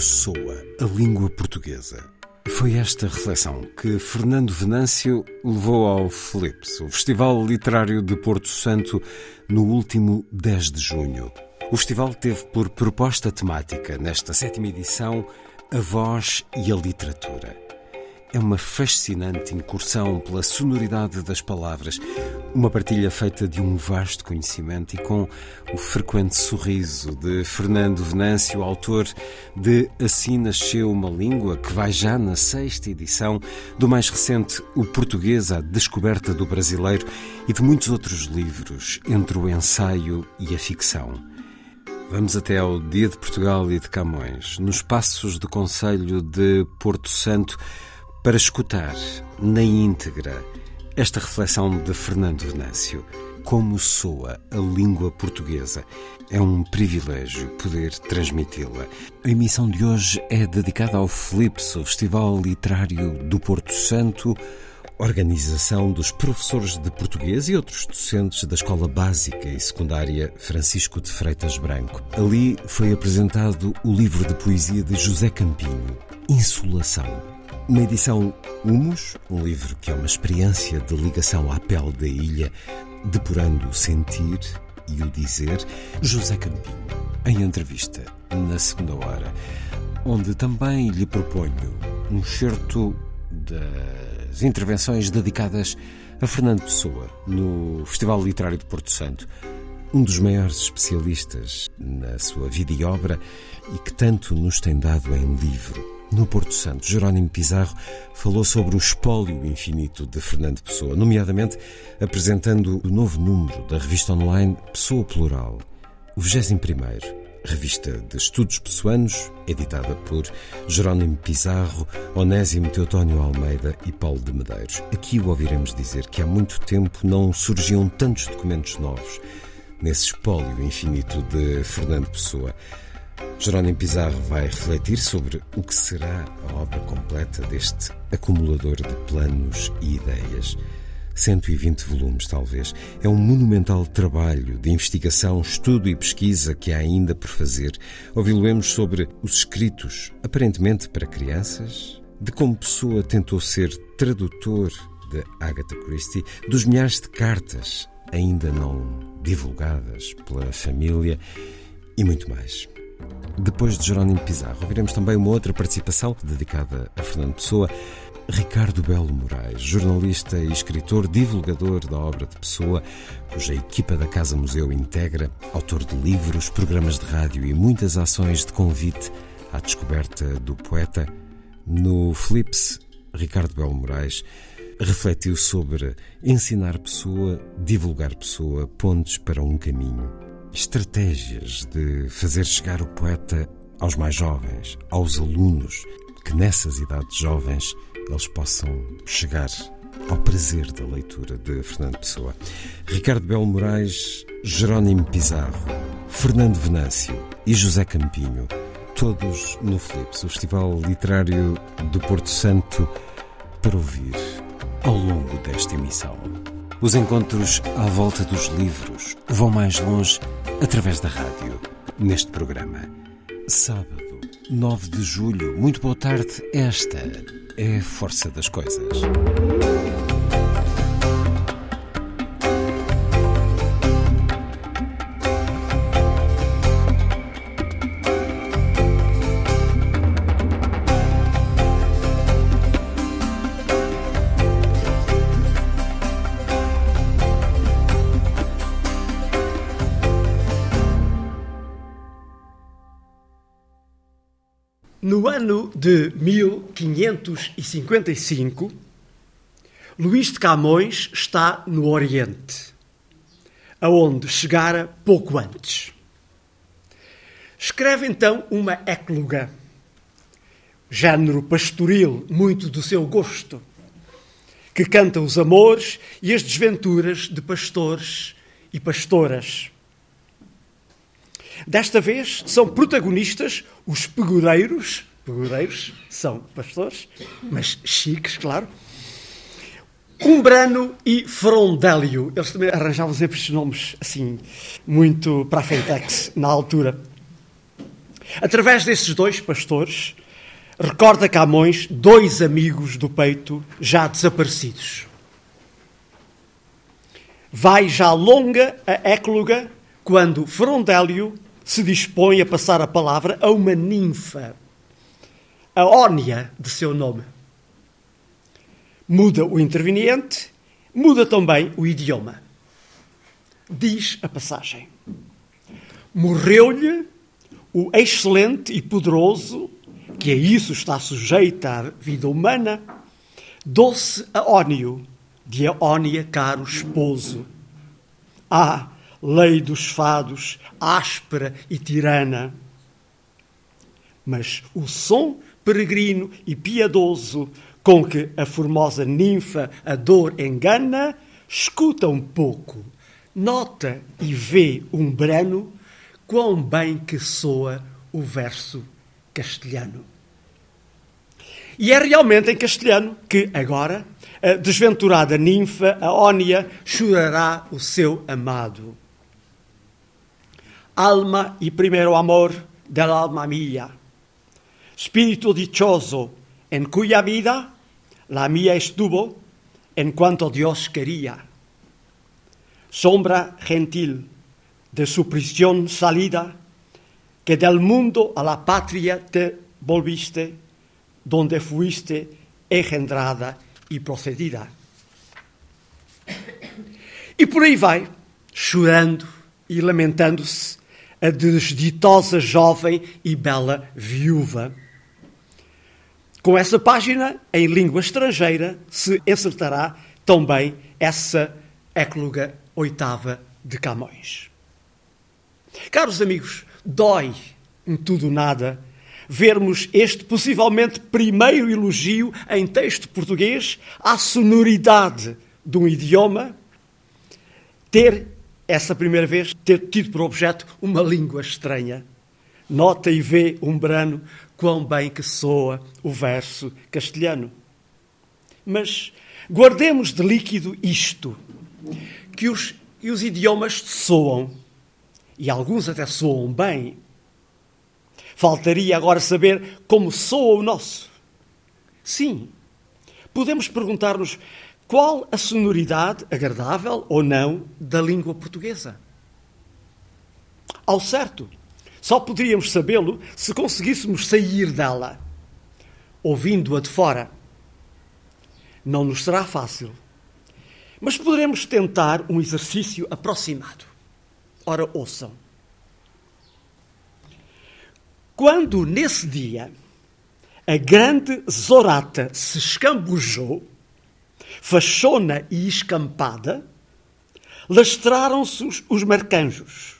Soa a língua portuguesa? Foi esta reflexão que Fernando Venâncio levou ao Flips, o Festival Literário de Porto Santo, no último 10 de junho. O festival teve por proposta temática, nesta sétima edição, a voz e a literatura. É uma fascinante incursão pela sonoridade das palavras, uma partilha feita de um vasto conhecimento e com o frequente sorriso de Fernando Venâncio, autor de Assim Nasceu uma Língua, que vai já na sexta edição do mais recente O Português, a Descoberta do Brasileiro, e de muitos outros livros, entre o ensaio e a ficção. Vamos até ao Dia de Portugal e de Camões, nos passos do Conselho de Porto Santo, para escutar na íntegra esta reflexão de Fernando Venâncio. Como soa a língua portuguesa. É um privilégio poder transmiti-la. A emissão de hoje é dedicada ao Flips, o Festival Literário do Porto Santo, organização dos professores de português e outros docentes da Escola Básica e Secundária Francisco de Freitas Branco. Ali foi apresentado o livro de poesia de José Campinho, Insolação. Na edição Humus, um livro que é uma experiência de ligação à pele da ilha, depurando o sentir e o dizer, José Campinho, em entrevista na segunda hora, onde também lhe proponho um certo das intervenções dedicadas a Fernando Pessoa no Festival Literário de Porto Santo, um dos maiores especialistas na sua vida e obra e que tanto nos tem dado em livro. No Porto Santo, Jerónimo Pizarro falou sobre o espólio infinito de Fernando Pessoa, nomeadamente apresentando o novo número da revista online Pessoa Plural, o 21 revista de estudos pessoanos, editada por Jerónimo Pizarro, Onésimo Teotónio Almeida e Paulo de Medeiros. Aqui o ouviremos dizer que há muito tempo não surgiam tantos documentos novos nesse espólio infinito de Fernando Pessoa. Jerónimo Pizarro vai refletir sobre o que será a obra completa deste acumulador de planos e ideias. 120 volumes, talvez. É um monumental trabalho de investigação, estudo e pesquisa que há ainda por fazer. Ouvi-lo-emos sobre os escritos, aparentemente para crianças, de como Pessoa tentou ser tradutor de Agatha Christie, dos milhares de cartas ainda não divulgadas pela família e muito mais. Depois de Jerónimo Pizarro, ouviremos também uma outra participação dedicada a Fernando Pessoa, Ricardo Belo Moraes, jornalista e escritor, divulgador da obra de Pessoa, cuja equipa da Casa Museu integra, autor de livros, programas de rádio e muitas ações de convite à descoberta do poeta. No Flips, Ricardo Belo Moraes refletiu sobre ensinar pessoa, divulgar pessoa, pontes para um caminho estratégias de fazer chegar o poeta aos mais jovens, aos alunos, que nessas idades jovens eles possam chegar ao prazer da leitura de Fernando Pessoa. Ricardo Belo Moraes, Jerónimo Pizarro, Fernando Venâncio e José Campinho, todos no Flips, o Festival Literário do Porto Santo, para ouvir ao longo desta emissão. Os encontros à volta dos livros vão mais longe através da rádio, neste programa. Sábado, 9 de julho. Muito boa tarde. Esta é a força das coisas. No ano de 1555, Luís de Camões está no Oriente, aonde chegara pouco antes. Escreve então uma écloga, género pastoril muito do seu gosto, que canta os amores e as desventuras de pastores e pastoras. Desta vez são protagonistas os pegureiros, pegureiros são pastores, mas chiques, claro, Umbrano e Frondélio. Eles também arranjavam sempre estes nomes assim, muito para a Fentex na altura. Através desses dois pastores, recorda Camões dois amigos do peito já desaparecidos. Vai já longa a écloga quando Frondélio se dispõe a passar a palavra a uma ninfa, a Ónia de seu nome. Muda o interveniente, muda também o idioma. Diz a passagem: Morreu-lhe o excelente e poderoso, que a isso está sujeita a vida humana, doce Aónio, de Aónia caro esposo. Ah, lei dos fados, áspera e tirana. Mas o som peregrino e piedoso com que a formosa ninfa a dor engana, escuta um pouco, nota e vê um brano, quão bem que soa o verso castelhano. E é realmente em castelhano que agora a desventurada ninfa, a Ónia, chorará o seu amado alma y primero amor del alma mía, espíritu dichoso en cuya vida la mía estuvo en cuanto Dios quería, sombra gentil de su prisión salida, que del mundo a la patria te volviste, donde fuiste engendrada y procedida. E por aí vai, chorando e lamentando-se, a desditosa jovem e bela viúva. Com essa página, em língua estrangeira, se acertará também essa écloga oitava de Camões. Caros amigos, dói em tudo nada vermos este possivelmente primeiro elogio em texto português à sonoridade de um idioma ter essa primeira vez ter tido por objeto uma língua estranha. Nota e vê, umbrano, quão bem que soa o verso castelhano. Mas guardemos de líquido isto, que os, e os idiomas soam, e alguns até soam bem. Faltaria agora saber como soa o nosso. Sim, podemos perguntar-nos qual a sonoridade, agradável ou não, da língua portuguesa. Ao certo, só poderíamos sabê-lo se conseguíssemos sair dela, ouvindo-a de fora. Não nos será fácil, mas poderemos tentar um exercício aproximado. Ora, ouçam. Quando nesse dia a grande Zorata se escambujou, fachona e escampada, lastraram-se os, os marcanjos.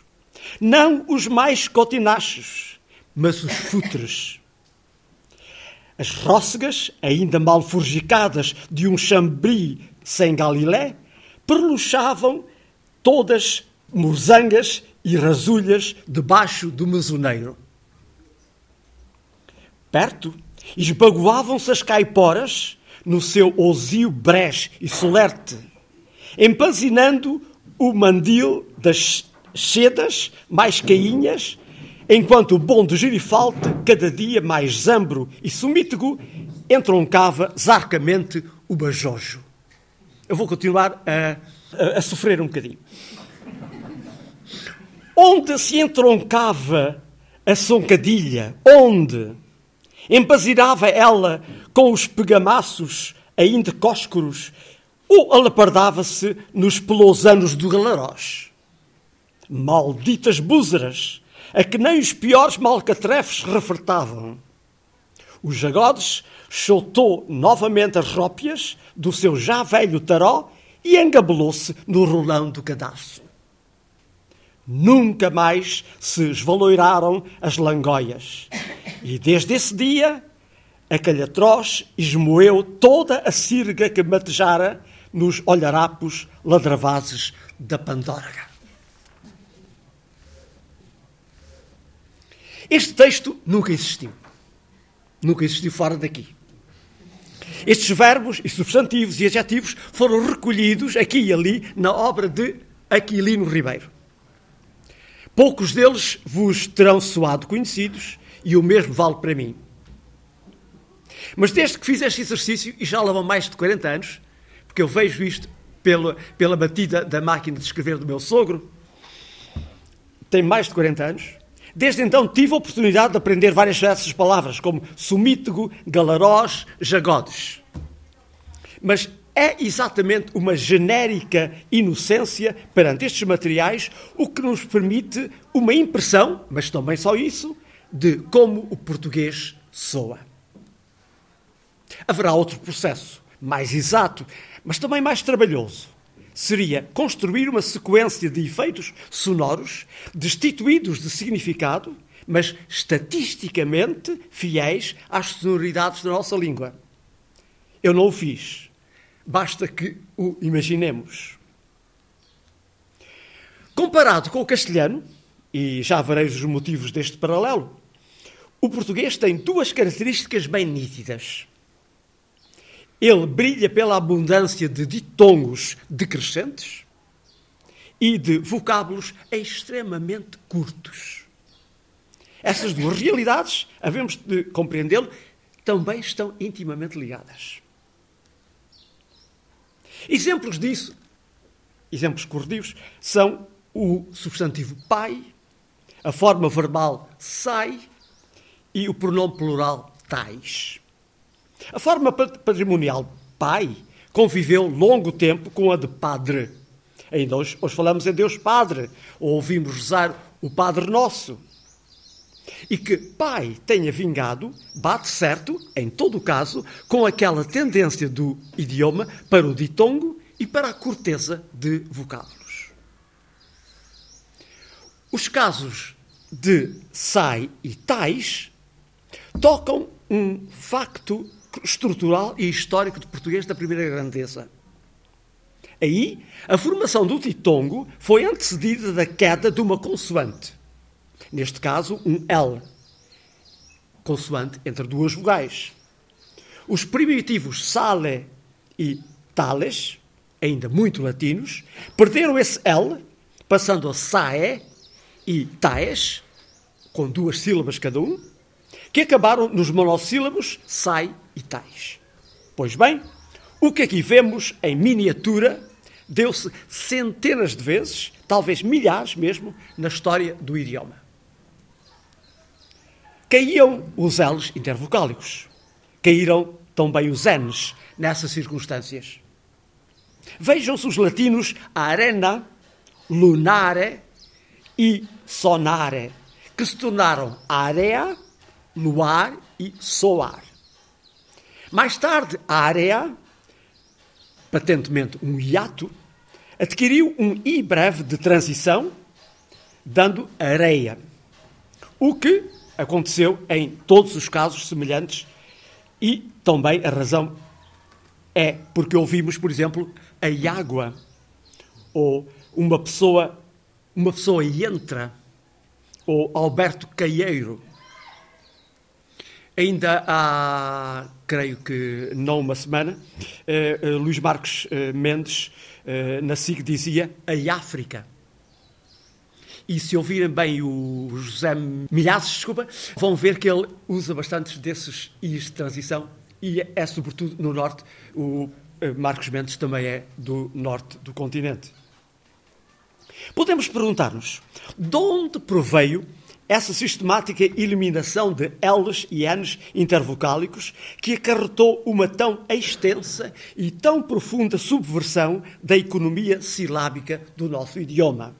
Não os mais cotinachos, mas os futres. As rócegas, ainda mal forjicadas de um chambri sem galilé, perluxavam todas morzangas e rasulhas debaixo do mesoneiro. Perto, esbagoavam-se as caiporas no seu osio brege e solerte, empanzinando o mandil das sedas mais cainhas, enquanto o bom do girifalte, cada dia mais zambro e sumítego, entroncava zarcamente o bajojo. Eu vou continuar a, a, a sofrer um bocadinho. Onde se entroncava a soncadilha? Onde? Embasirava ela com os pegamaços ainda cóscoros ou alapardava-se nos pelousanos do galarós? Malditas búzeras, a que nem os piores malcatrefes refertavam. Os jagodes chotou novamente as rópias do seu já velho taró e engabelou-se no rolão do cadarço. Nunca mais se esvaloiraram as langóias. E desde esse dia, a calhatroz esmoeu toda a sirga que matejara nos olharapos ladravazes da Pandorga. Este texto nunca existiu. Nunca existiu fora daqui. Estes verbos e substantivos e adjetivos foram recolhidos aqui e ali na obra de Aquilino Ribeiro. Poucos deles vos terão soado conhecidos e o mesmo vale para mim. Mas desde que fiz este exercício, e já lá vão mais de 40 anos, porque eu vejo isto pela, pela batida da máquina de escrever do meu sogro, tem mais de 40 anos, Desde então tive a oportunidade de aprender várias dessas palavras, como sumítego, galarós, jagodes. Mas é exatamente uma genérica inocência perante estes materiais o que nos permite uma impressão, mas também só isso, de como o português soa. Haverá outro processo, mais exato, mas também mais trabalhoso seria construir uma sequência de efeitos sonoros destituídos de significado, mas estatisticamente fiéis às sonoridades da nossa língua. Eu não o fiz. Basta que o imaginemos. Comparado com o castelhano, e já vereis os motivos deste paralelo, o português tem duas características bem nítidas. Ele brilha pela abundância de ditongos decrescentes e de vocábulos extremamente curtos. Essas duas realidades, havemos de compreendê-lo, também estão intimamente ligadas. Exemplos disso, exemplos corretivos, são o substantivo pai, a forma verbal sai e o pronome plural tais. A forma patrimonial pai conviveu longo tempo com a de padre. Ainda hoje, hoje falamos em Deus Padre, ou ouvimos rezar o Padre Nosso. E que pai tenha vingado, bate certo, em todo o caso, com aquela tendência do idioma para o ditongo e para a corteza de vocábulos. Os casos de sai e tais tocam um facto estrutural e histórico de português da primeira grandeza. Aí, a formação do ditongo foi antecedida da queda de uma consoante. Neste caso, um L. Consoante entre duas vogais. Os primitivos sale e tales, ainda muito latinos, perderam esse L, passando a sae e taes, com duas sílabas cada um, que acabaram nos monossílabos sai e tais. Pois bem, o que aqui vemos em miniatura deu-se centenas de vezes, talvez milhares mesmo, na história do idioma. Caíam os L's intervocálicos. Caíram também os N's nessas circunstâncias. Vejam-se os latinos arena, lunare e sonare, que se tornaram area luar e soar. Mais tarde, a área, patentemente um hiato, adquiriu um i breve de transição, dando areia. O que aconteceu em todos os casos semelhantes e também a razão é porque ouvimos, por exemplo, a água ou uma pessoa, uma pessoa entra ou Alberto Caieiro Ainda há, creio que não uma semana, eh, eh, Luís Marcos eh, Mendes, na SIG, dizia a África. e se ouvirem bem o José Milhazes, desculpa, vão ver que ele usa bastantes desses i's de transição e é sobretudo no norte. O Marcos Mendes também é do norte do continente. Podemos perguntar-nos de onde proveio essa sistemática eliminação de L's e N's intervocálicos que acarretou uma tão extensa e tão profunda subversão da economia silábica do nosso idioma.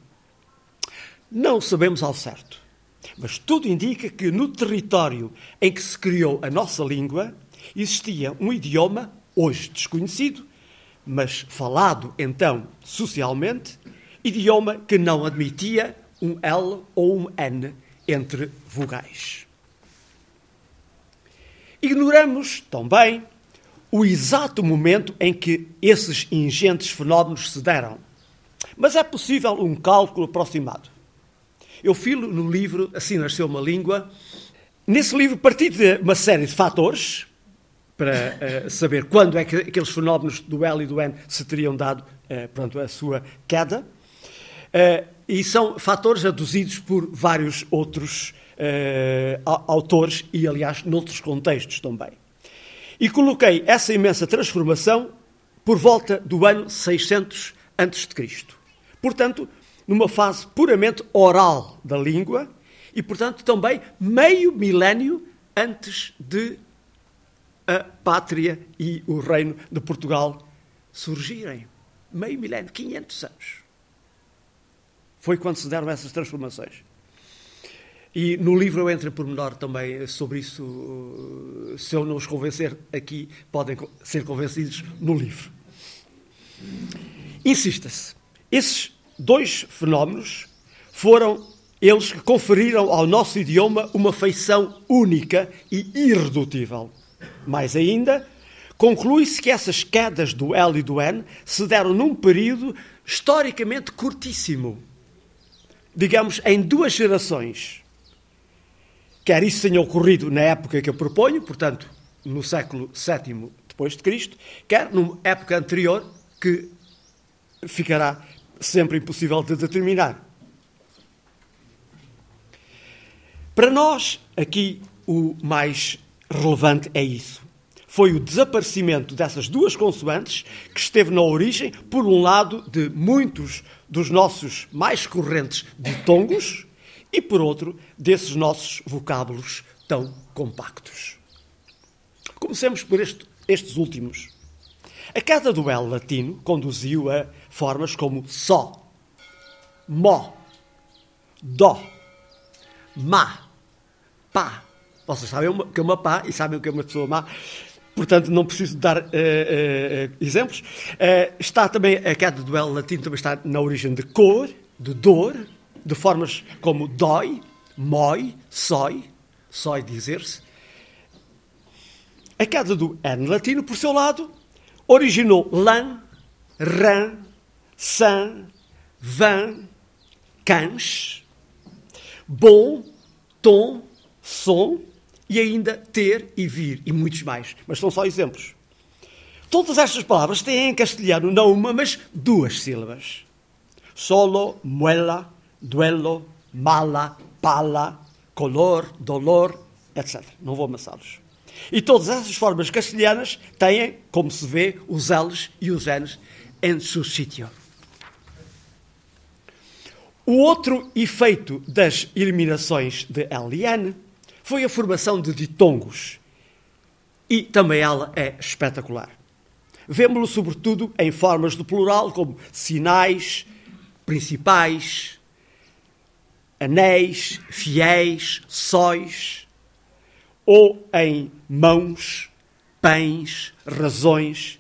Não sabemos ao certo, mas tudo indica que no território em que se criou a nossa língua existia um idioma, hoje desconhecido, mas falado então socialmente, idioma que não admitia um L ou um N entre vogais. Ignoramos também o exato momento em que esses ingentes fenómenos se deram. Mas é possível um cálculo aproximado. Eu filo no livro Assim Nasceu uma Língua. Nesse livro parti de uma série de fatores para uh, saber quando é que aqueles fenómenos do L e do N se teriam dado uh, pronto, a sua queda. Uh, e são fatores aduzidos por vários outros uh, autores e, aliás, noutros contextos também. E coloquei essa imensa transformação por volta do ano 600 a.C. Portanto, numa fase puramente oral da língua e, portanto, também meio milénio antes de a pátria e o reino de Portugal surgirem. Meio milénio, 500 anos. Foi quando se deram essas transformações. E no livro eu entro em pormenor também sobre isso. Se eu não os convencer aqui, podem ser convencidos no livro. Insista-se. Esses dois fenómenos foram eles que conferiram ao nosso idioma uma feição única e irredutível. Mais ainda, conclui-se que essas quedas do L e do N se deram num período historicamente curtíssimo digamos, em duas gerações. Quer isso tenha ocorrido na época que eu proponho, portanto, no século VII depois de Cristo, quer numa época anterior que ficará sempre impossível de determinar. Para nós, aqui, o mais relevante é isso. Foi o desaparecimento dessas duas consoantes que esteve na origem, por um lado, de muitos dos nossos mais correntes ditongos e, por outro, desses nossos vocábulos tão compactos. Comecemos por este, estes últimos. A queda do L latino conduziu a formas como só, mó, dó, má, pá. Vocês sabem o que é uma pá e sabem o que é uma pessoa má portanto não preciso dar uh, uh, exemplos. Uh, está também a queda do L latino também está na origem de cor, de dor, de formas como dói, mói, sói, sói dizer-se. A queda do N latino, por seu lado, originou lã, rã, san, van, cães, bom, tom, som, e ainda ter e vir, e muitos mais. Mas são só exemplos. Todas estas palavras têm em castelhano não uma, mas duas sílabas. Solo, muela, duelo, mala, pala, color, dolor, etc. Não vou amassá-los. E todas essas formas castelhanas têm, como se vê, os L's e os N's em seu sítio. O outro efeito das eliminações de L e N foi a formação de ditongos. E também ela é espetacular. Vemo-lo sobretudo em formas de plural, como sinais, principais, anéis, fiéis, sóis, ou em mãos, pães, razões,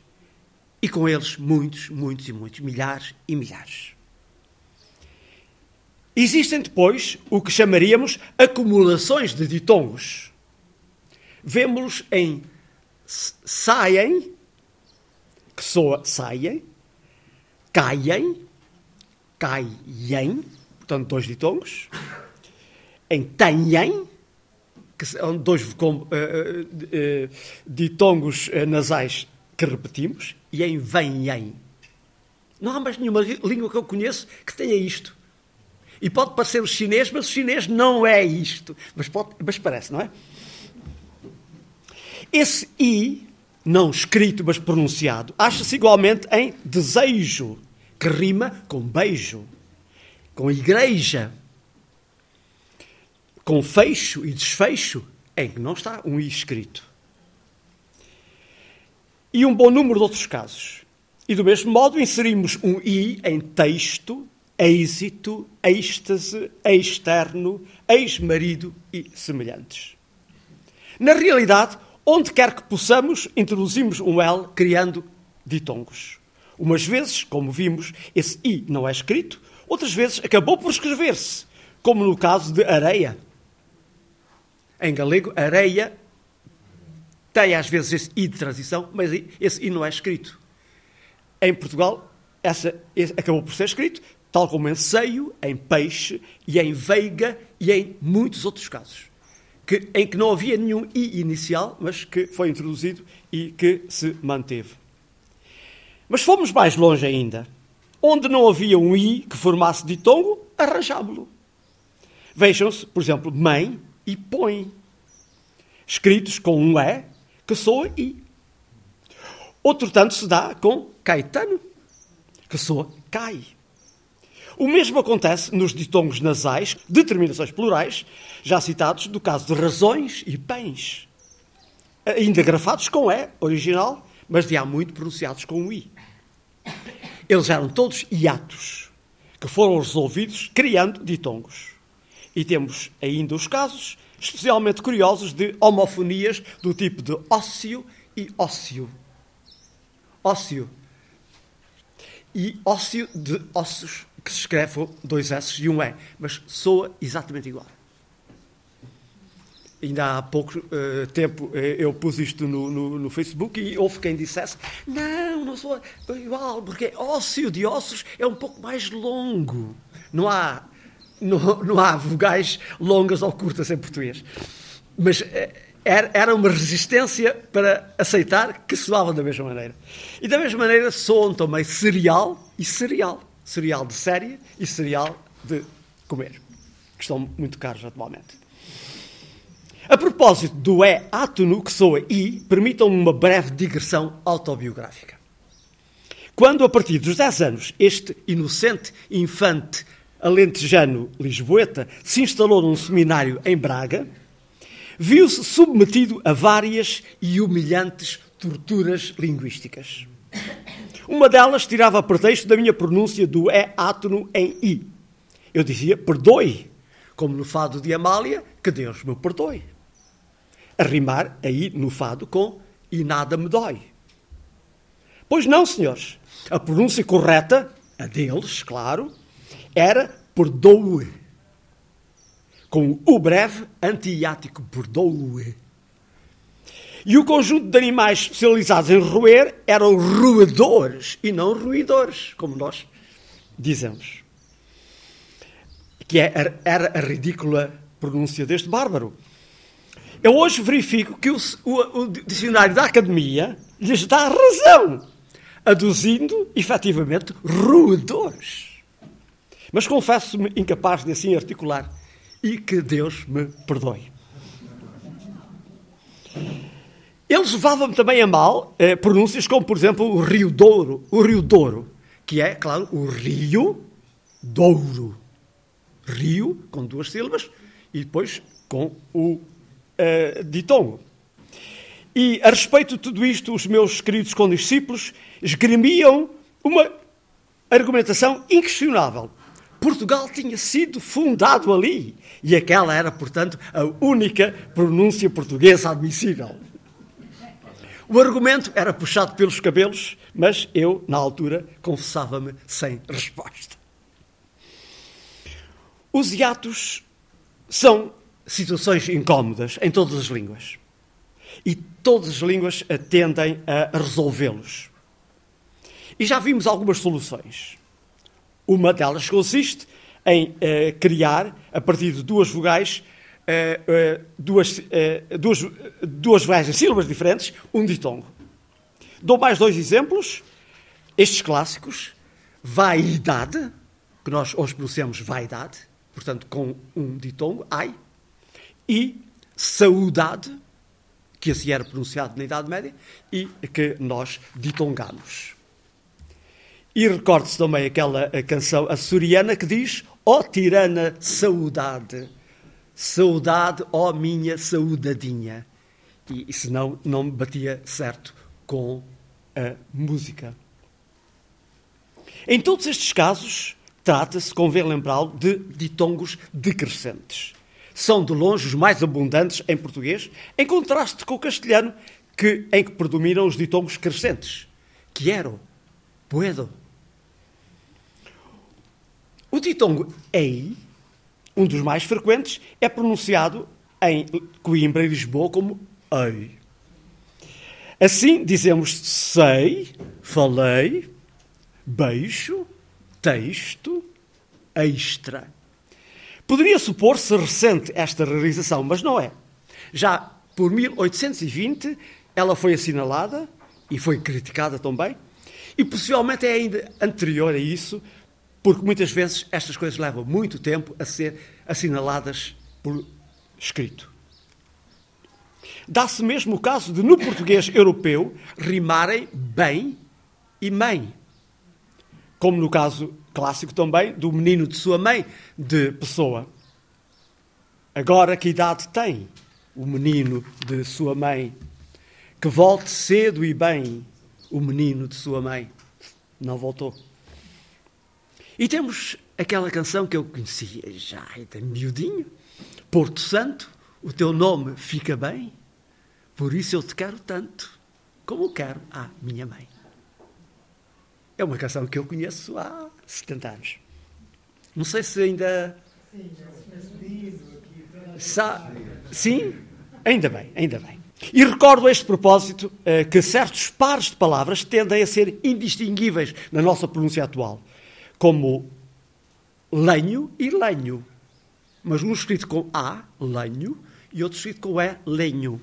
e com eles muitos, muitos e muitos, milhares e milhares. Existem depois o que chamaríamos acumulações de ditongos. Vemos-los em saem, que soa saem, caem, caiem, portanto, dois ditongos, em tenhem, que são dois uh, uh, uh, ditongos nasais que repetimos, e em venhem. Não há mais nenhuma língua que eu conheço que tenha isto. E pode parecer o chinês, mas o chinês não é isto. Mas, pode, mas parece, não é? Esse I, não escrito, mas pronunciado, acha-se igualmente em desejo, que rima com beijo, com igreja, com fecho e desfecho, em que não está um I escrito. E um bom número de outros casos. E do mesmo modo inserimos um I em texto, êxito, êxtase, externo, ex-marido e semelhantes. Na realidade, onde quer que possamos, introduzimos um L criando ditongos. Umas vezes, como vimos, esse I não é escrito, outras vezes acabou por escrever-se, como no caso de areia. Em galego, areia tem às vezes esse I de transição, mas esse I não é escrito. Em Portugal, essa, acabou por ser escrito, tal como em seio, em peixe e em veiga e em muitos outros casos, que, em que não havia nenhum I inicial, mas que foi introduzido e que se manteve. Mas fomos mais longe ainda. Onde não havia um I que formasse ditongo, arranjámo-lo. Vejam-se, por exemplo, mãe e põe, escritos com um E que soa I. Outro tanto se dá com Caetano, que soa cai. O mesmo acontece nos ditongos nasais, determinações plurais, já citados do caso de razões e pães. Ainda grafados com E, original, mas de há muito pronunciados com I. Eles eram todos hiatos, que foram resolvidos criando ditongos. E temos ainda os casos especialmente curiosos de homofonias do tipo de ócio e ócio. Ócio. E ócio de ossos, que se escreve dois S e um E, mas soa exatamente igual. Ainda há pouco uh, tempo uh, eu pus isto no, no, no, Facebook e houve quem dissesse: Não, não soa igual, porque ócio de ossos é um pouco mais longo. Não há, não, não há vogais longas ou curtas em português. Mas era, era uma resistência para aceitar que soavam da mesma maneira. E da mesma maneira soam também cereal e cereal. Cereal de série e cereal de comer, que estão muito caros atualmente. A propósito do é átono que soa I, permitam-me uma breve digressão autobiográfica. Quando, a partir dos 10 anos, este inocente infante alentejano lisboeta se instalou num seminário em Braga, viu-se submetido a várias e humilhantes torturas linguísticas. Uma delas tirava pretexto da minha pronúncia do é átono em I. Eu dizia, perdoe, como no fado de Amália, que Deus me perdoe a rimar aí no fado com e nada me dói. Pois não, senhores. A pronúncia correta, a deles, claro, era perdoe. Com o breve antiático perdoe. E o conjunto de animais especializados em roer eram roedores e não ruidores, como nós dizemos. Que é era a ridícula pronúncia deste bárbaro. Eu hoje verifico que o, o, o dicionário da academia lhes dá razão, aduzindo, efetivamente, roedores. Mas confesso-me incapaz de assim articular e que Deus me perdoe. Eles levavam-me também a mal eh, pronúncias como, por exemplo, o Rio Douro, o Rio Douro, que é, claro, o Rio Douro. Rio, com duas sílabas, e depois com o uh, de Tongo. E a respeito de tudo isto, os meus queridos condiscípulos esgrimiam uma argumentação inquestionável. Portugal tinha sido fundado ali e aquela era, portanto, a única pronúncia portuguesa admissível. O argumento era puxado pelos cabelos, mas eu, na altura, confessava-me sem resposta. Os hiatos são situações incómodas em todas as línguas. E todas as línguas tendem a resolvê-los. E já vimos algumas soluções. Uma delas consiste em uh, criar, a partir de duas vogais, uh, uh, duas, duas, duas vogais em sílabas diferentes, um ditongo. Dou mais dois exemplos. Estes clássicos, vaidade, que nós hoje pronunciamos vaidade, portanto, com um ditongo, ai, e saudade, que assim era pronunciado na Idade Média, e que nós ditongamos. E recorde-se também aquela canção açoriana que diz: Ó oh, tirana saudade, saudade, ó minha saudadinha. E, e senão não batia certo com a música. Em todos estes casos, trata-se, convém lembrá-lo, de ditongos decrescentes. São de longe os mais abundantes em português, em contraste com o castelhano, que, em que predominam os ditongos crescentes. Quiero, puedo. O ditongo ei, um dos mais frequentes, é pronunciado em Coimbra e Lisboa como ei. Assim dizemos sei, falei, beijo, texto, extra. Poderia supor-se recente esta realização, mas não é. Já por 1820 ela foi assinalada e foi criticada também, e possivelmente é ainda anterior a isso, porque muitas vezes estas coisas levam muito tempo a ser assinaladas por escrito. Dá-se mesmo o caso de, no português europeu, rimarem bem e mãe. Como no caso clássico também do menino de sua mãe, de Pessoa. Agora que idade tem o menino de sua mãe? Que volte cedo e bem o menino de sua mãe. Não voltou. E temos aquela canção que eu conhecia já, de miudinho. Porto Santo, o teu nome fica bem, por isso eu te quero tanto, como quero a minha mãe. É uma canção que eu conheço há 70 anos. Não sei se ainda. Sa... Sim? Ainda bem, ainda bem. E recordo a este propósito eh, que certos pares de palavras tendem a ser indistinguíveis na nossa pronúncia atual, como lenho e lenho. Mas um escrito com A, lenho, e outro escrito com E, lenho.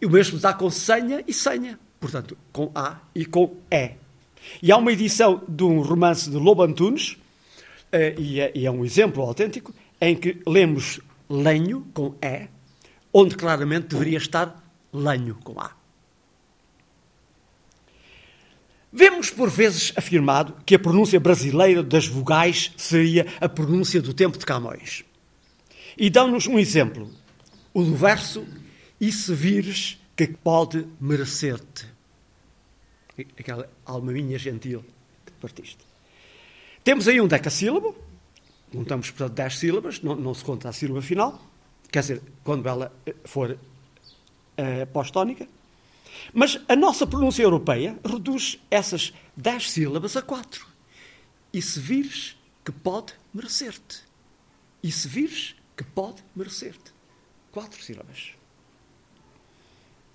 E o mesmo dá com senha e senha. Portanto, com A e com E. E há uma edição de um romance de Lobo Antunes, eh, e é, e é um exemplo autêntico, em que lemos lenho com E, onde claramente deveria estar lenho com A. Vemos por vezes afirmado que a pronúncia brasileira das vogais seria a pronúncia do tempo de Camões. E dão-nos um exemplo, o do verso E se vires que pode merecer-te aquela alma minha gentil que partiste. Temos aí um decassílabo, contamos, portanto, dez sílabas, não, não, se conta a sílaba final, quer dizer, quando ela eh, for uh, pós-tónica. Mas a nossa pronúncia europeia reduz essas dez sílabas a quatro. E se vires que pode merecer-te. E se vires que pode merecer-te. Quatro sílabas.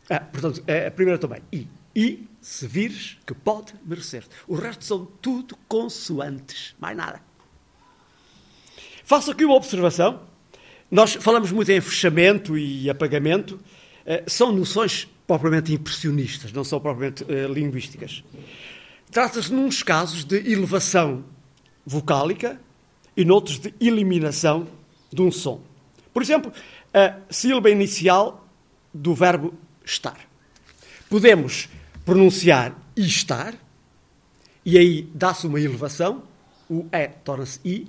Ah, portanto, a primeira também. I e se vires que pode merecer. O resto são tudo consoantes, mais nada. Faço aqui uma observação. Nós falamos muito em fechamento e apagamento. Eh, são noções propriamente impressionistas, não são propriamente uh, linguísticas. Trata-se, nos casos, de elevação vocálica e noutros de eliminação de um som. Por exemplo, a sílaba inicial do verbo estar. Podemos pronunciar estar, e aí dá-se uma elevação, o E torna-se I,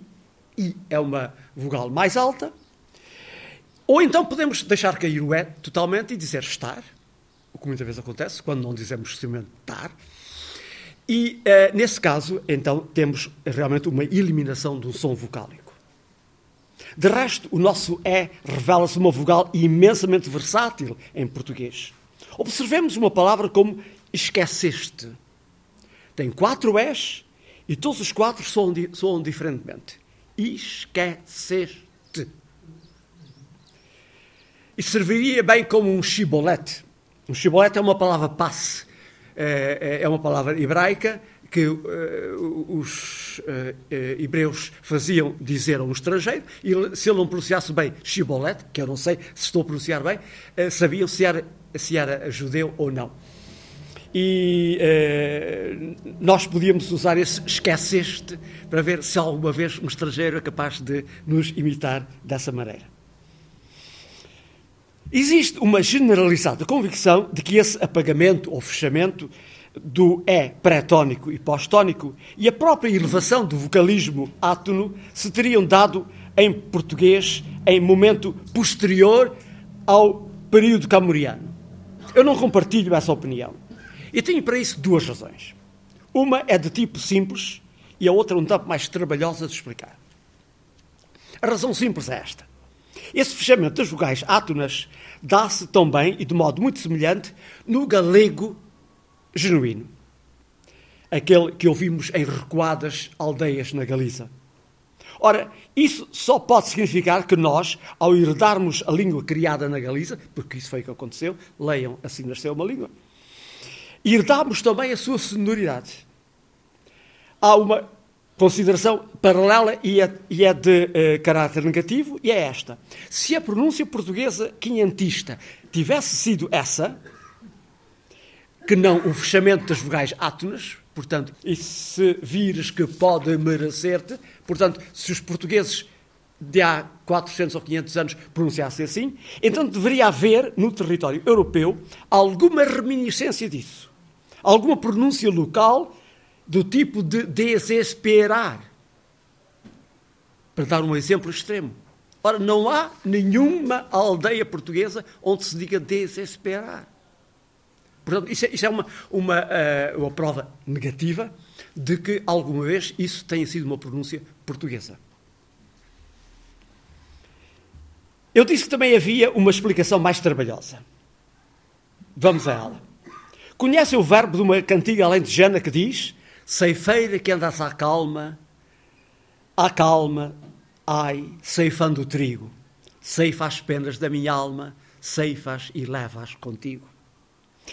I é uma vogal mais alta, ou então podemos deixar cair o E totalmente e dizer estar, que muitas vezes acontece quando não dizemos estar, e uh, nesse caso, então, temos realmente uma eliminação do som vocálico. De resto, o nosso E revela-se uma vogal imensamente versátil em português. Observemos uma palavra como esqueceste. Tem quatro S e todos os quatro soam, soam diferentemente. Esqueceste. E serviria bem como um chibolete. Um chibolete é uma palavra passe, é, é, é uma palavra hebraica que uh, os uh, hebreus faziam dizer a um estrangeiro, e se ele não pronunciasse bem chibolete, que eu não sei se estou a pronunciar bem, sabiam se era, se era judeu ou não. e eh, nós podíamos usar esse esqueceste para ver se alguma vez um estrangeiro é capaz de nos imitar dessa maneira. Existe uma generalizada convicção de que esse apagamento ou fechamento do é pré-tónico e pós-tónico e a própria elevação do vocalismo átono se teriam dado em português em momento posterior ao período camoriano. Eu não compartilho essa opinião. E tenho para isso duas razões. Uma é de tipo simples e a outra um tanto mais trabalhosa de explicar. A razão simples é esta. Esse fechamento das vogais átonas dá-se também, e de modo muito semelhante, no galego genuíno. Aquele que ouvimos em recuadas aldeias na Galiza. Ora, isso só pode significar que nós, ao herdarmos a língua criada na Galiza, porque isso foi o que aconteceu, leiam, assim nasceu uma língua, herdámos também a sua sonoridade. Há uma consideração paralela e é, e é de uh, caráter negativo, e é esta. Se a pronúncia portuguesa quinhentista tivesse sido essa, que não o fechamento das vogais átonas, portanto, e se vires que pode merecer-te, portanto, se os portugueses de há 400 ou 500 anos pronunciassem assim, então deveria haver no território europeu alguma reminiscência disso alguma pronúncia local do tipo de desesperar. Para dar um exemplo extremo. Ora, não há nenhuma aldeia portuguesa onde se diga desesperar. Portanto, isso é, isso é uma, uma, uh, uma prova negativa de que alguma vez isso tenha sido uma pronúncia portuguesa. Eu disse que também havia uma explicação mais trabalhosa. Vamos a ela. Conhece o verbo de uma cantiga alentejana que diz: Ceifeira que andas à calma, à calma, ai, ceifando o trigo, ceifa as penas da minha alma, ceifas e levas contigo.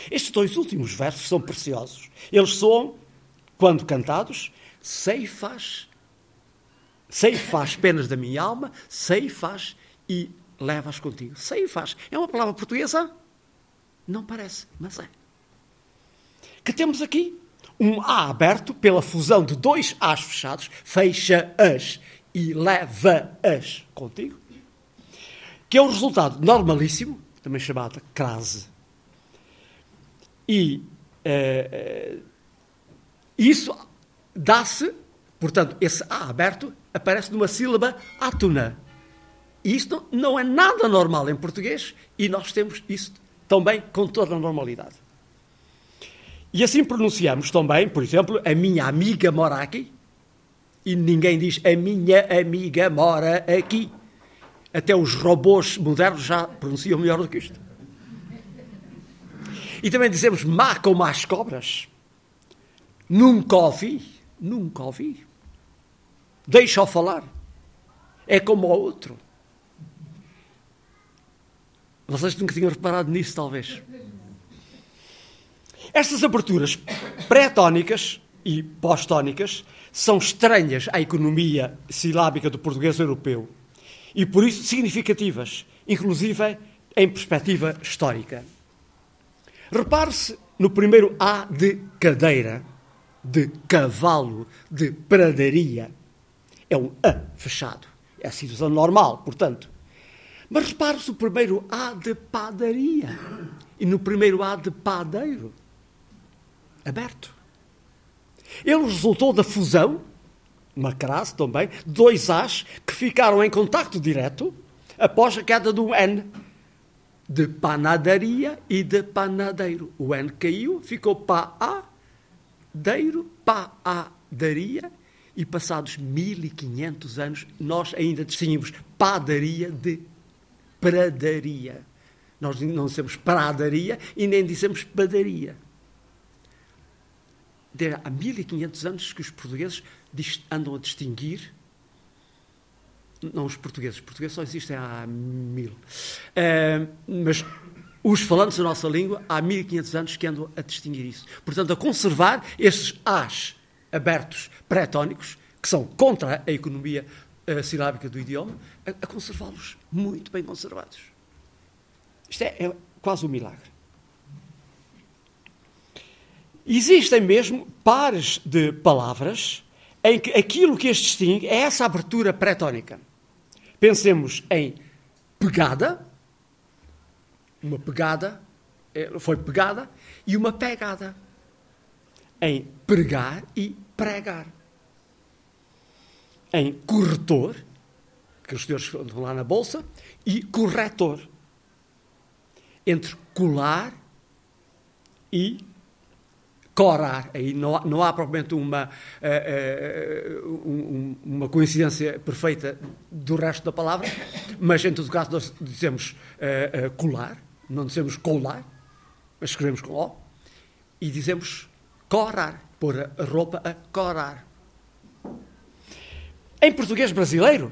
Estes dois últimos versos são preciosos. Eles soam, quando cantados, ceifas, ceifas as penas da minha alma, ceifas e levas contigo. Ceifas é uma palavra portuguesa? Não parece, mas é que temos aqui um A aberto pela fusão de dois As fechados, fecha-as e leva-as contigo, que é um resultado normalíssimo, também chamado crase. E uh, isso dá-se, portanto, esse A aberto aparece numa sílaba átona. E isto não é nada normal em português e nós temos isso também com toda a normalidade. E assim pronunciamos também, por exemplo, a minha amiga mora aqui. E ninguém diz a minha amiga mora aqui. Até os robôs modernos já pronunciam melhor do que isto. E também dizemos má como as cobras. Nunca ouvi, nunca ouvi. Deixa-o falar. É como o outro. Vocês nunca tinham reparado nisso, talvez. Estas aberturas pré-tónicas e pós-tónicas são estranhas à economia silábica do português europeu e, por isso, significativas, inclusive em perspectiva histórica. Repare-se no primeiro A de cadeira, de cavalo, de pradaria. É um A fechado. É a situação normal, portanto. Mas repare-se no primeiro A de padaria e no primeiro A de padeiro aberto. Ele resultou da fusão, uma crase também, de dois As que ficaram em contacto direto após a queda do N, de panadaria e de panadeiro. O N caiu, ficou pa-a, deiro, pa-a-daria, e passados 1500 anos nós ainda distinguimos padaria de pradaria. Nós não dizemos pradaria e nem dizemos padaria de há 1500 anos que os portugueses andam a distinguir. Não os portugueses, os portugueses só existem há mil. Uh, mas os falantes da nossa língua há 1500 anos que andam a distinguir isso. Portanto, a conservar estes As abertos pré-tónicos, que são contra a economia uh, silábica do idioma, a, a conservá-los muito bem conservados. Isto é, é quase um milagre. Existem mesmo pares de palavras em que aquilo que as distingue é essa abertura pré-tónica. Pensemos em pegada, uma pegada, eh, foi pegada, e uma pegada. Em pregar e pregar. Em corretor, que os senhores estão lá na bolsa, e corretor. Entre colar e corar. Aí não há, não há propriamente uma, uh, uh, um, uma coincidência perfeita do resto da palavra, mas em todo caso nós dizemos uh, colar, não dizemos colar, mas escrevemos com O, e dizemos corar, pôr a roupa a corar. Em português brasileiro,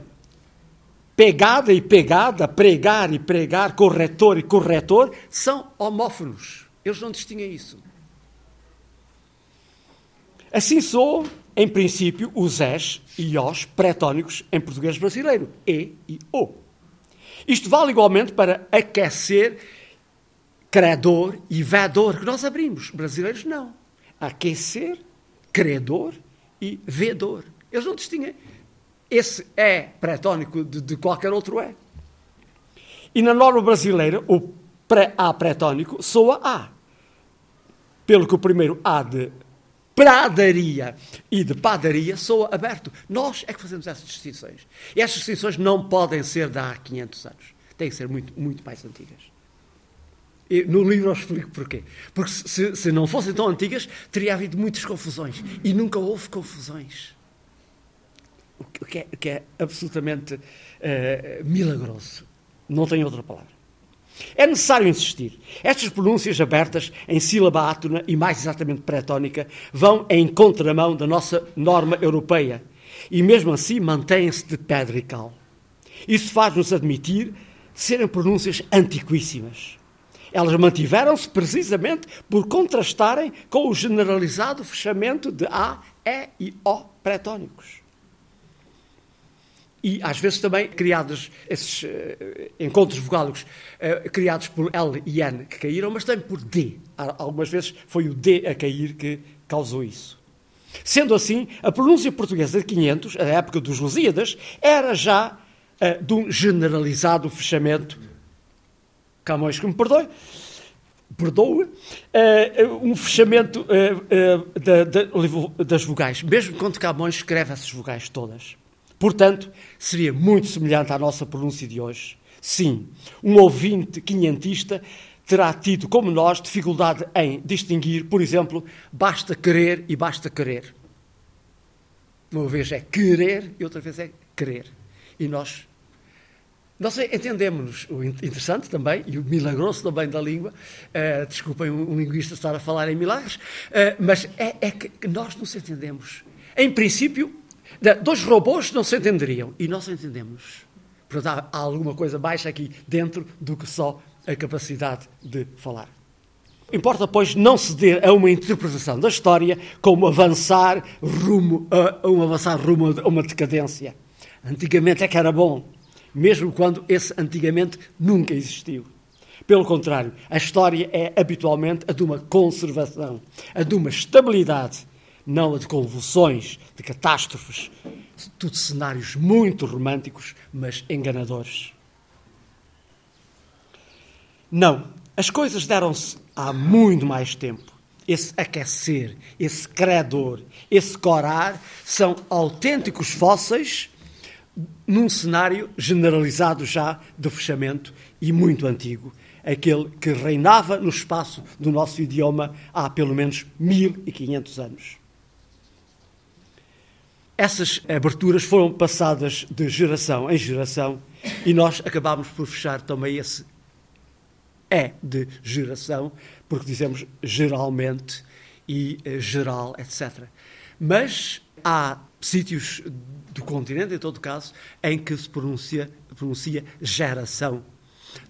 pegada e pegada, pregar e pregar, corretor e corretor, são homófonos. Eles não distinguem isso. Assim soam, em princípio, os es e os pré-tónicos em português brasileiro, e e o. Isto vale igualmente para aquecer, credor e vedor, que nós abrimos. Brasileiros não. Aquecer, credor e vedor. Eles não distinguem. Esse é pré-tónico de, de, qualquer outro é. E na norma brasileira, o pré-A pré-tónico soa A. Pelo que o primeiro A de pradaria e de padaria soa aberto. Nós é que fazemos essas distinções. E essas distinções não podem ser de há 500 anos. Têm que ser muito, muito mais antigas. E no livro eu explico porquê. Porque se, se não fossem tão antigas, teria havido muitas confusões. E nunca houve confusões. O que é, o que é absolutamente uh, milagroso. Não tem outra palavra. É necessário insistir. Estas pronúncias abertas em sílaba átona e mais exatamente pré-tónica vão em contramão da nossa norma europeia e mesmo assim mantêm-se de pedra e cal. Isso faz-nos admitir serem pronúncias antiquíssimas. Elas mantiveram-se precisamente por contrastarem com o generalizado fechamento de A, E e O pré-tónicos e às vezes também criados esses uh, encontros vocálicos uh, criados por L e N que caíram, mas também por D. Algumas vezes foi o D a cair que causou isso. Sendo assim, a pronúncia portuguesa de 500, a época dos Lusíadas, era já uh, de um generalizado fechamento. Camões que me perdoe. Perdoe, um fechamento das vogais, mesmo quando Camões escreve essas vogais todas. Portanto, seria muito semelhante à nossa pronúncia de hoje. Sim, um ouvinte quinhentista terá tido, como nós, dificuldade em distinguir, por exemplo, basta querer e basta querer. Uma vez é querer e outra vez é querer. E nós nós entendemos o interessante também e o milagroso também da língua. Uh, desculpem um, um, linguista estar a falar em milagres, uh, mas é, é, que nós nos entendemos. Em princípio, Dois robôs não se entenderiam e nós entendemos. Portanto, há alguma coisa baixa aqui dentro do que só a capacidade de falar. Importa, pois, não ceder a uma interpretação da história como avançar rumo a, um avançar rumo a uma decadência. Antigamente é que era bom, mesmo quando esse antigamente nunca existiu. Pelo contrário, a história é habitualmente a de uma conservação, a de uma estabilidade não a de convulsões, de catástrofes, tudo cenários muito românticos, mas enganadores. Não, as coisas deram-se há muito mais tempo. Esse aquecer, esse credor, esse corar são autênticos fósseis num cenário generalizado já de fechamento e muito antigo, aquele que reinava no espaço do nosso idioma há pelo menos 1500 anos. Essas aberturas foram passadas de geração em geração e nós acabámos por fechar também esse é de geração, porque dizemos geralmente e eh, geral, etc. Mas há sítios do continente, em todo caso, em que se pronuncia, pronuncia geração.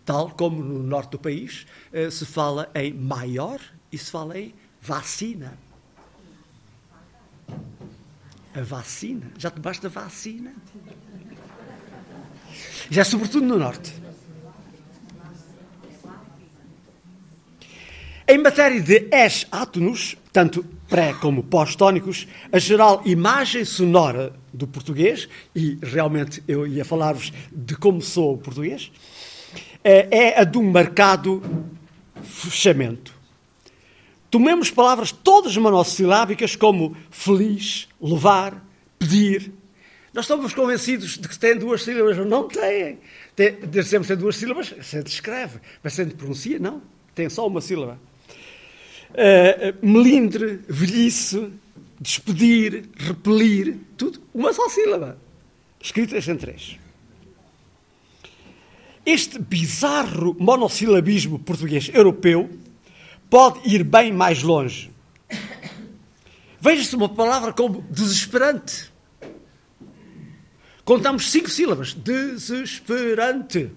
Tal como no norte do país eh, se fala em maior e se fala em vacina. A vacina? Já te basta vacina? Já sobretudo no Norte. Em matéria de es átonos, tanto pré como pós-tónicos, a geral imagem sonora do português, e realmente eu ia falar-vos de como sou o português, é a de um marcado fechamento. Tomemos palavras todas monossilábicas como feliz, levar, pedir. Nós estamos convencidos de que têm duas sílabas, não têm. Tem, dizemos que tem duas sílabas, se descreve, mas se pronuncia, não. Tem só uma sílaba. Uh, melindre, velhice, despedir, repelir, tudo, uma só sílaba. Escritas em três. Este bizarro monossilabismo português europeu pode ir bem mais longe. Veja-se uma palavra como desesperante. Contamos cinco sílabas. Desesperante.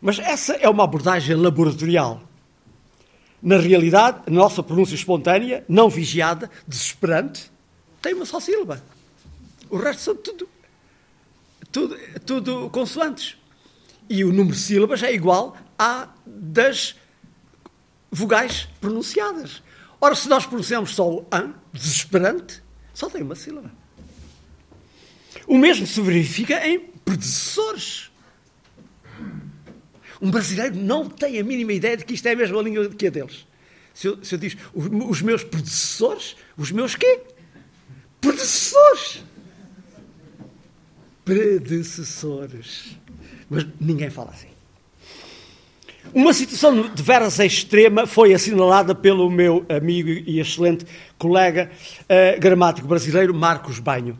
Mas essa é uma abordagem laboratorial. Na realidade, a nossa pronúncia espontânea, não vigiada, desesperante, tem uma só sílaba. O resto são tudo, tudo, tudo consoantes. E o número de sílabas é igual à das vogais pronunciadas. Ora, se nós pronunciamos só o an, desesperante, só tem uma sílaba. O mesmo se verifica em predecessores. Um brasileiro não tem a mínima ideia de que isto é a mesma língua que a deles. Se eu, se eu diz os, os meus predecessores, os meus quê? Predecessores. Predecessores. Mas ninguém fala assim. Uma situação de veras extrema foi assinalada pelo meu amigo e excelente colega uh, gramático brasileiro Marcos Banho.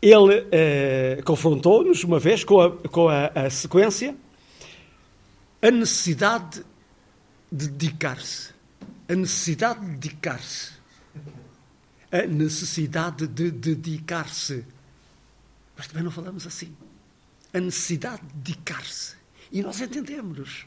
Ele uh, confrontou-nos uma vez com, a, com a, a sequência a necessidade de dedicar-se. A necessidade de dedicar-se. A necessidade de dedicar-se. Mas também não falamos assim. A necessidade de dedicar-se. E nós entendemos.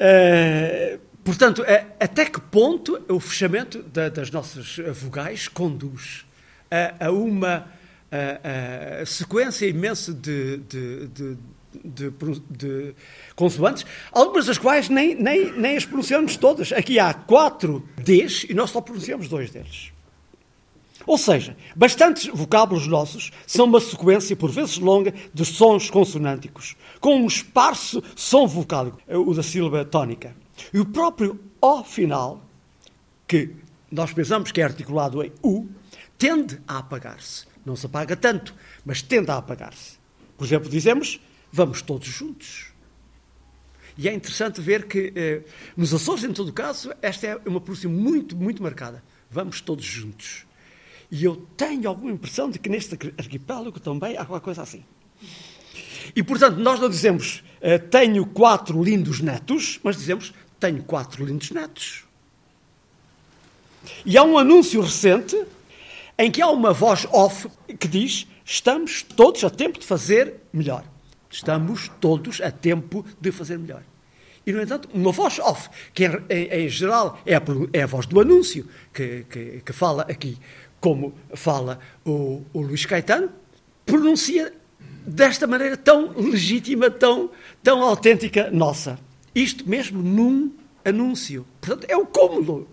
Uh, portanto, até que ponto o fechamento da, das nossas vogais conduz a, a uma a, a sequência imensa de, de, de, de, de consoantes, algumas das quais nem, nem, nem as pronunciamos todas. Aqui há quatro Ds e nós só pronunciamos dois deles. Ou seja, bastantes vocábulos nossos são uma sequência, por vezes longa, de sons consonânticos, com um esparso som vocálico, o da sílaba tónica. E o próprio O final, que nós pensamos que é articulado em U, tende a apagar-se. Não se apaga tanto, mas tende a apagar-se. Por exemplo, dizemos, vamos todos juntos. E é interessante ver que, eh, nos Açores, em todo caso, esta é uma pronúncia muito, muito marcada. Vamos todos juntos. E eu tenho alguma impressão de que neste arquipélago também há alguma coisa assim. E, portanto, nós não dizemos uh, tenho quatro lindos netos, mas dizemos tenho quatro lindos netos. E há um anúncio recente em que há uma voz off que diz estamos todos a tempo de fazer melhor. Estamos todos a tempo de fazer melhor. E, no entanto, uma voz off, que em, em, em geral é a, é a, voz do anúncio, que, que, que fala aqui como fala o, o Luís Caetano, pronuncia desta maneira tão legítima, tão, tão autêntica nossa. Isto mesmo num anúncio. Portanto, é o cômodo.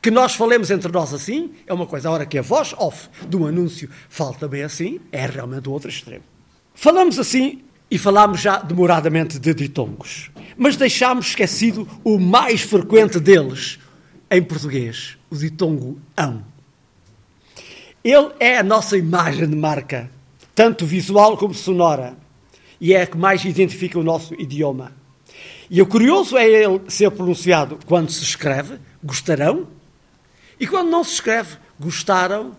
Que nós falemos entre nós assim é uma coisa. A hora que a voz off de um anúncio fala também assim, é realmente o outro extremo. Falamos assim e falámos já demoradamente de ditongos. Mas deixámos esquecido o mais frequente deles, em português, o ditongo ão. Ele é a nossa imagem de marca, tanto visual como sonora, e é a que mais identifica o nosso idioma. E o curioso é ele ser pronunciado quando se escreve, gostarão, e quando não se escreve, gostaram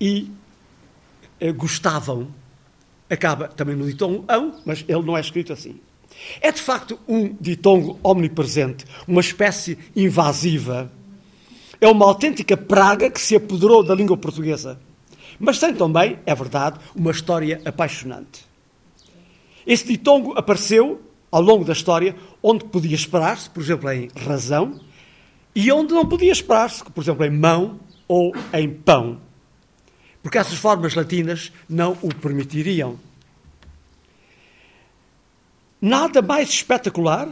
e eh, gostavam. Acaba também no ditongo ão, mas ele não é escrito assim. É de facto um ditongo omnipresente, uma espécie invasiva. É uma autêntica praga que se apoderou da língua portuguesa. Mas tem também, é verdade, uma história apaixonante. Esse ditongo apareceu ao longo da história onde podia esperar-se, por exemplo, em razão, e onde não podia esperar-se, por exemplo, em mão ou em pão. Porque essas formas latinas não o permitiriam. Nada mais espetacular,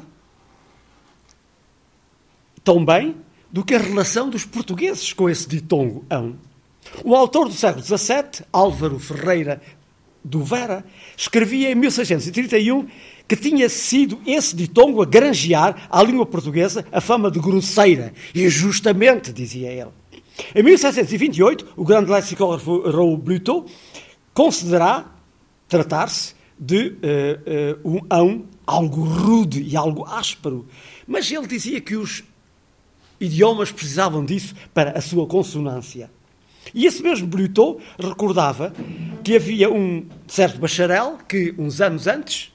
tão bem, do que a relação dos portugueses com esse ditongo ão. O autor do século XVII, Álvaro Ferreira do Vera, escrevia em 1631 que tinha sido esse ditongo a granjear à língua portuguesa a fama de grosseira, injustamente, dizia ele. Em 1728, o grande lexicógrafo Raul Blutot considerará tratar-se de uh, uh, um ão algo rude e algo áspero, mas ele dizia que os idiomas precisavam disso para a sua consonância. E esse mesmo Blutot recordava que havia um certo bacharel que, uns anos antes,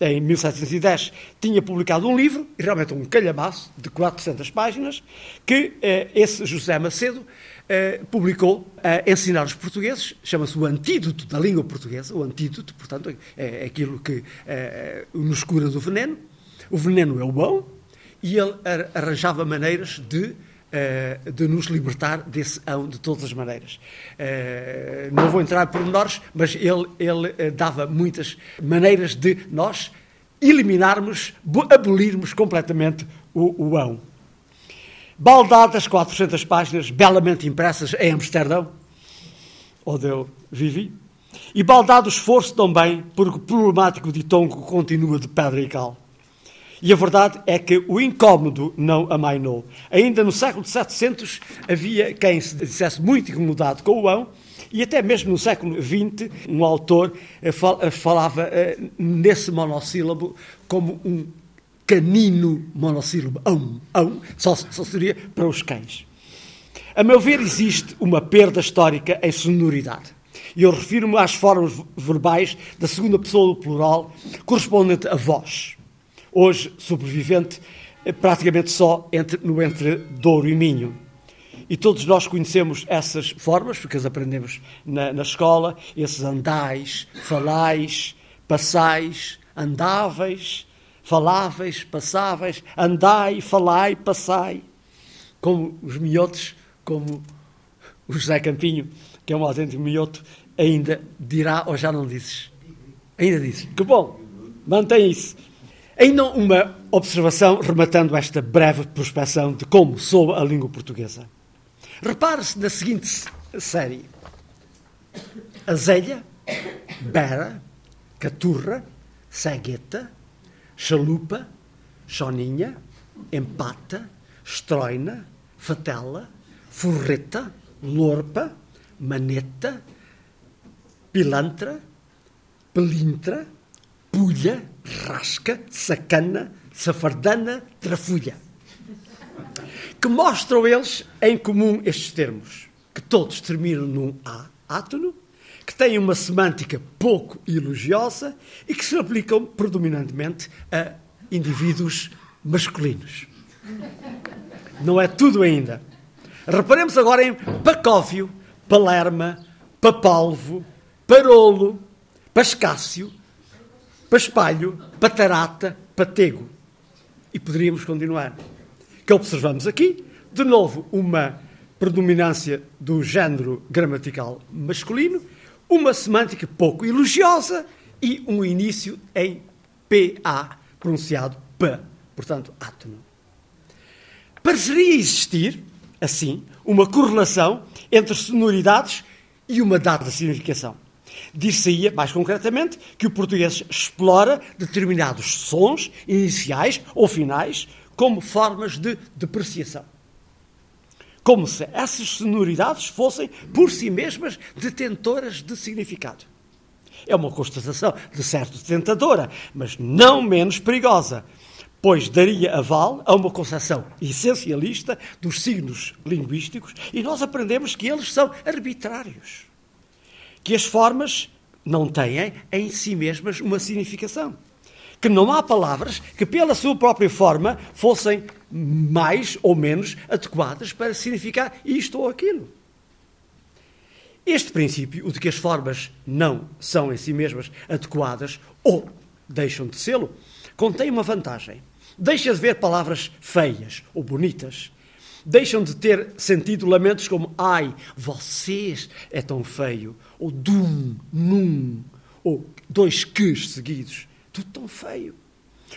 em 1710, tinha publicado um livro, realmente um calhamaço de 400 páginas, que eh, esse José Macedo eh, publicou a ensinar os portugueses, chama-se o Antídoto da Língua Portuguesa, o Antídoto, portanto, é aquilo que eh, nos cura do veneno. O veneno é o bom, e ele arranjava maneiras de de nos libertar desse ão de todas as maneiras. Não vou entrar por menores, mas ele, ele dava muitas maneiras de nós eliminarmos, abolirmos completamente o, o ão. Baldadas, 400 páginas, belamente impressas em Amsterdão, onde eu vivi. E baldado esforço também, porque o problemático de Tongo continua de pedra e cal. E a verdade é que o incómodo não amainou. Ainda no século 700 havia quem se dissesse muito incomodado com o ão, e até mesmo no século XX, um autor eh, eh, falava eh, nesse monossílabo como um canino monossílabo. Ão, ão, só, só seria para os cães. A meu ver, existe uma perda histórica em sonoridade. E eu refiro-me às formas verbais da segunda pessoa do plural, correspondente a voz hoje sobrevivente eh, praticamente só entre, no entre Douro e Minho. E todos nós conhecemos essas formas, porque as aprendemos na, na escola, esses andais, falais, passais, andáveis, faláveis, passáveis, andai, falai, passai. Como os miotos, como o José Campinho, que é um autêntico mioto, ainda dirá ou já não dizes? Ainda dizes. Que bom, mantém isso. Ainda uma observação rematando esta breve prospeção de como soa a língua portuguesa. Repare-se na seguinte série: azelha, bera, caturra, cegueta, chalupa, choninha, empata, estroina, fatela, forreta, lorpa, maneta, pilantra, pelintra, pulha, rasca, sacana, safardana, trafulha. Que mostram eles em comum estes termos, que todos terminam num A, átono, que têm uma semântica pouco elogiosa e que se aplicam predominantemente a indivíduos masculinos. Não é tudo ainda. Reparemos agora em Pacóvio, Palerma, Papalvo, Parolo, Pascácio, Paspalho, Patarata, Patego. E poderíamos continuar. Que observamos aqui, de novo, uma predominância do género gramatical masculino, uma semântica pouco elogiosa e um início em PA, pronunciado P, portanto, átono. Pareceria existir, assim, uma correlação entre sonoridades e uma dada significação. Dir-se-ia, mais concretamente, que o português explora determinados sons iniciais ou finais como formas de depreciação. Como se essas sonoridades fossem, por si mesmas, detentoras de significado. É uma constatação, de certo, tentadora, mas não menos perigosa, pois daria aval a uma concepção essencialista dos signos linguísticos e nós aprendemos que eles são arbitrários que as formas não têm em si mesmas uma significação. Que não há palavras que, pela sua própria forma, fossem mais ou menos adequadas para significar isto ou aquilo. Este princípio, o de que as formas não são em si mesmas adequadas ou deixam de sê-lo, contém uma vantagem. Deixa de ver palavras feias ou bonitas deixam de ter sentido lamentos como ai, vocês é tão feio, ou dum, num, ou dois ques seguidos. Tudo tão feio.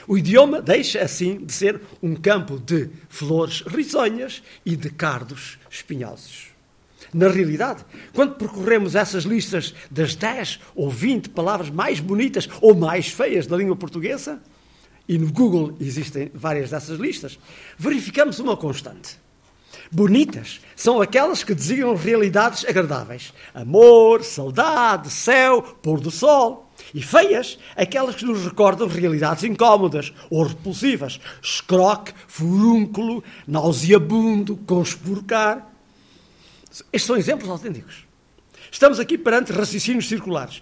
O idioma deixa, assim, de ser um campo de flores risonhas e de cardos espinhosos. Na realidade, quando percorremos essas listas das 10 ou 20 palavras mais bonitas ou mais feias da língua portuguesa, e no Google existem várias dessas listas, verificamos uma constante. Bonitas são aquelas que designam realidades agradáveis: amor, saudade, céu, pôr do sol. E feias, aquelas que nos recordam realidades incómodas ou repulsivas: escroque, furúnculo, nauseabundo, conspurcar. Estes são exemplos autênticos. Estamos aqui perante raciocínios circulares.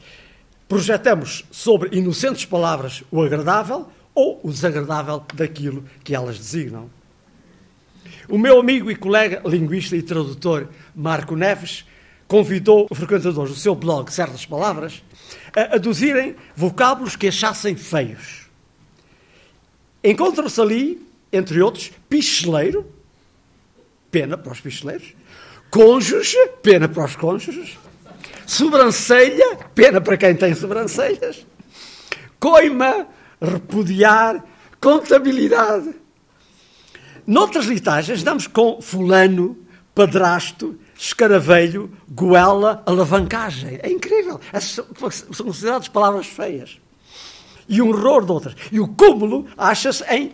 Projetamos sobre inocentes palavras o agradável ou o desagradável daquilo que elas designam. O meu amigo e colega linguista e tradutor Marco Neves convidou frequentadores do seu blog Certas Palavras a aduzirem vocábulos que achassem feios. Encontram-se ali, entre outros, picheleiro, pena para os picheleiros, cônjuge, pena para os cônjuges, sobrancelha, pena para quem tem sobrancelhas, coima, repudiar, contabilidade. Noutras litagens damos com fulano, padrasto, escaravelho, goela, alavancagem. É incrível. Essas são consideradas palavras feias. E um horror de outras. E o cúmulo acha-se em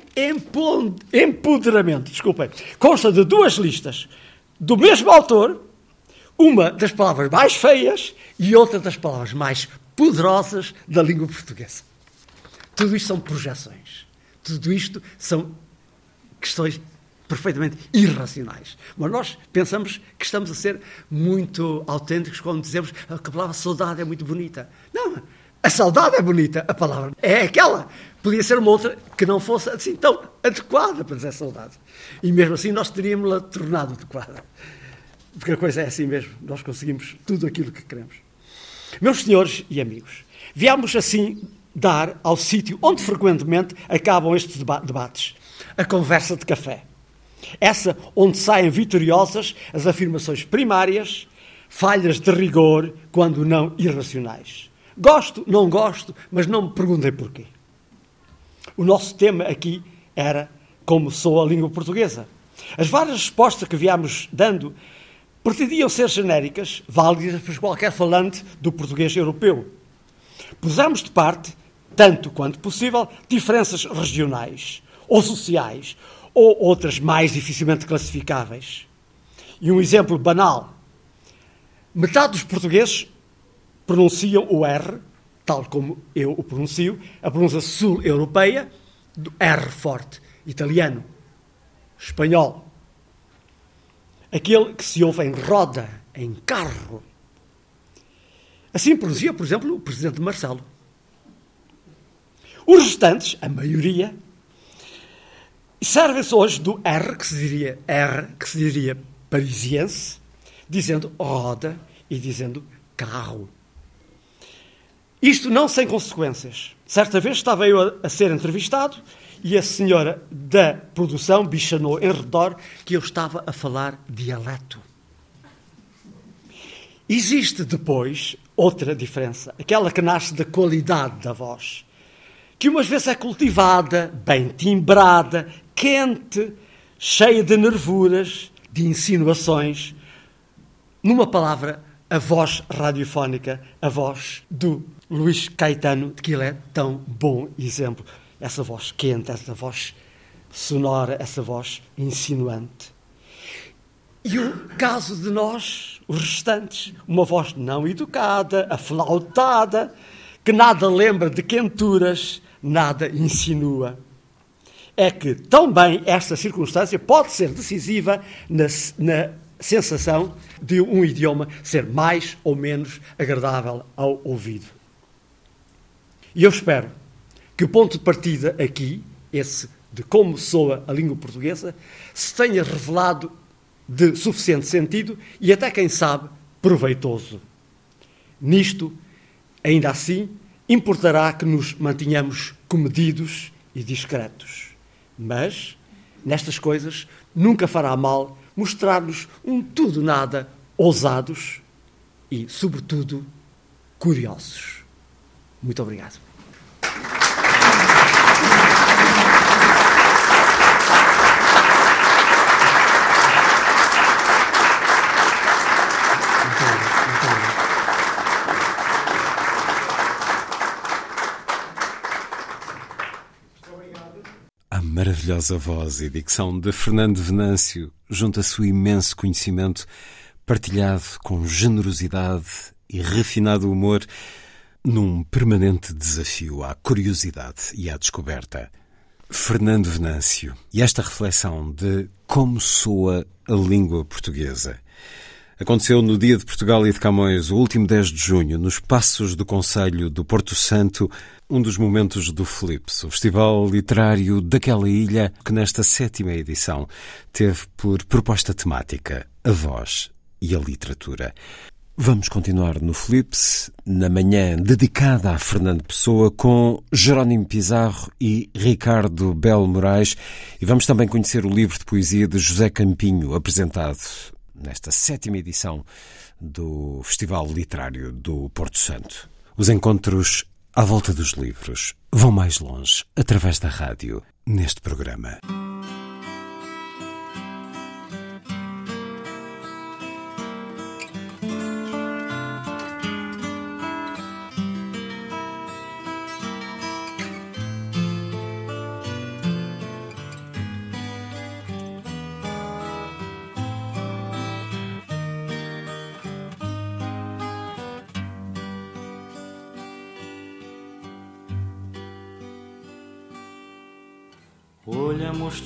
empoderamento. Desculpem. Consta de duas listas do mesmo autor, uma das palavras mais feias e outra das palavras mais poderosas da língua portuguesa. Tudo isto são projeções. Tudo isto são questões perfeitamente irracionais. Mas nós pensamos que estamos a ser muito autênticos quando dizemos que a palavra saudade é muito bonita. Não, a saudade é bonita, a palavra é aquela. Podia ser uma outra que não fosse assim tão adequada para dizer saudade. E mesmo assim nós teríamos-la tornado adequada. Porque a coisa é assim mesmo, nós conseguimos tudo aquilo que queremos. Meus senhores e amigos, viemos assim dar ao sítio onde frequentemente acabam estes debates, a conversa de café. Essa onde saem vitoriosas as afirmações primárias, falhas de rigor, quando não irracionais. Gosto, não gosto, mas não me perguntem porquê. O nosso tema aqui era como sou a língua portuguesa. As várias respostas que viemos dando pretendiam ser genéricas, válidas para qualquer falante do português europeu. Pusemos de parte, tanto quanto possível, diferenças regionais ou sociais ou outras mais dificilmente classificáveis. E um exemplo banal: metade dos portugueses pronunciam o R, tal como eu o pronuncio, a pronúncia sul-europeia, do R forte, italiano, espanhol. Aquele que se ouve em roda, em carro. Assim pronuncia, por exemplo, o presidente Marcelo. Os restantes, a maioria, servem-se hoje do R, que se diria R, que se diria parisiense, dizendo roda e dizendo carro. Isto não sem consequências. Certa vez estava eu a, a ser entrevistado e a senhora da produção bichanou em redor que eu estava a falar dialeto. Existe depois outra diferença, aquela que nasce da qualidade da voz, que umas vezes é cultivada, bem timbrada, quente, cheia de nervuras, de insinuações. Numa palavra, a voz radiofónica, a voz do Luís Caetano, de que ele é tão bom exemplo. Essa voz quente, essa voz sonora, essa voz insinuante. E o caso de nós, os restantes, uma voz não educada, aflautada, que nada lembra de quenturas, nada insinua. É que também esta circunstância pode ser decisiva na, na sensação de um idioma ser mais ou menos agradável ao ouvido. E eu espero que o ponto de partida aqui, esse de como soa a língua portuguesa, se tenha revelado de suficiente sentido e até, quem sabe, proveitoso. Nisto, ainda assim, importará que nos mantenhamos comedidos e discretos. Mas, nestas coisas, nunca fará mal mostrar-nos um tudo nada ousados e, sobretudo, curiosos. Muito obrigado. Maravilhosa voz e dicção de Fernando Venâncio junta-se o imenso conhecimento partilhado com generosidade e refinado humor num permanente desafio à curiosidade e à descoberta. Fernando Venâncio e esta reflexão de como soa a língua portuguesa. Aconteceu no dia de Portugal e de Camões, o último 10 de junho, nos Passos do Conselho do Porto Santo, um dos momentos do Flips, o festival literário daquela ilha que nesta sétima edição teve por proposta temática a voz e a literatura. Vamos continuar no Flips, na manhã dedicada a Fernando Pessoa, com Jerónimo Pizarro e Ricardo Belo Moraes, e vamos também conhecer o livro de poesia de José Campinho, apresentado nesta sétima edição do Festival Literário do Porto Santo. Os encontros à volta dos livros vão mais longe através da rádio, neste programa.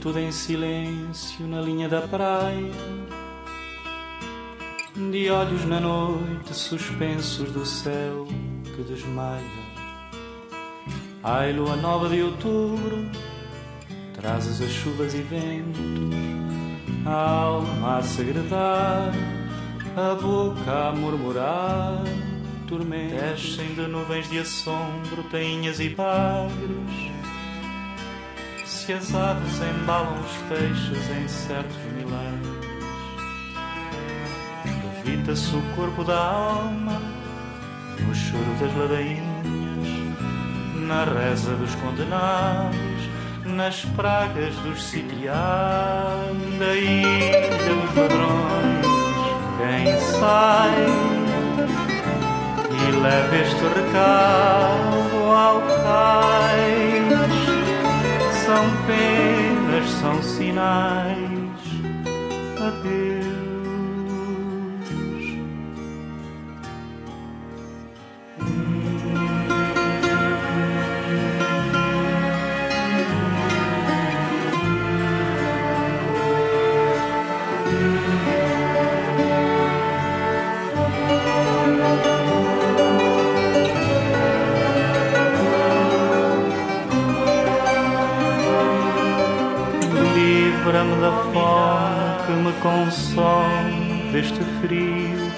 Tudo em silêncio na linha da praia, de olhos na noite suspensos do céu que desmaia. Ai, lua nova de outubro, trazes as chuvas e ventos, a alma a segredar, a boca a murmurar. Tormentos descem de nuvens de assombro, tainhas e bagres se as aves embalam os peixes em certos milagres. Levita-se o corpo da alma no choro das ladainhas, na reza dos condenados, nas pragas dos sitiados, da ilha dos ladrões. Quem sai e leva este recado ao cais são penas, são sinais. Adeus. Da fome que me consome deste frio,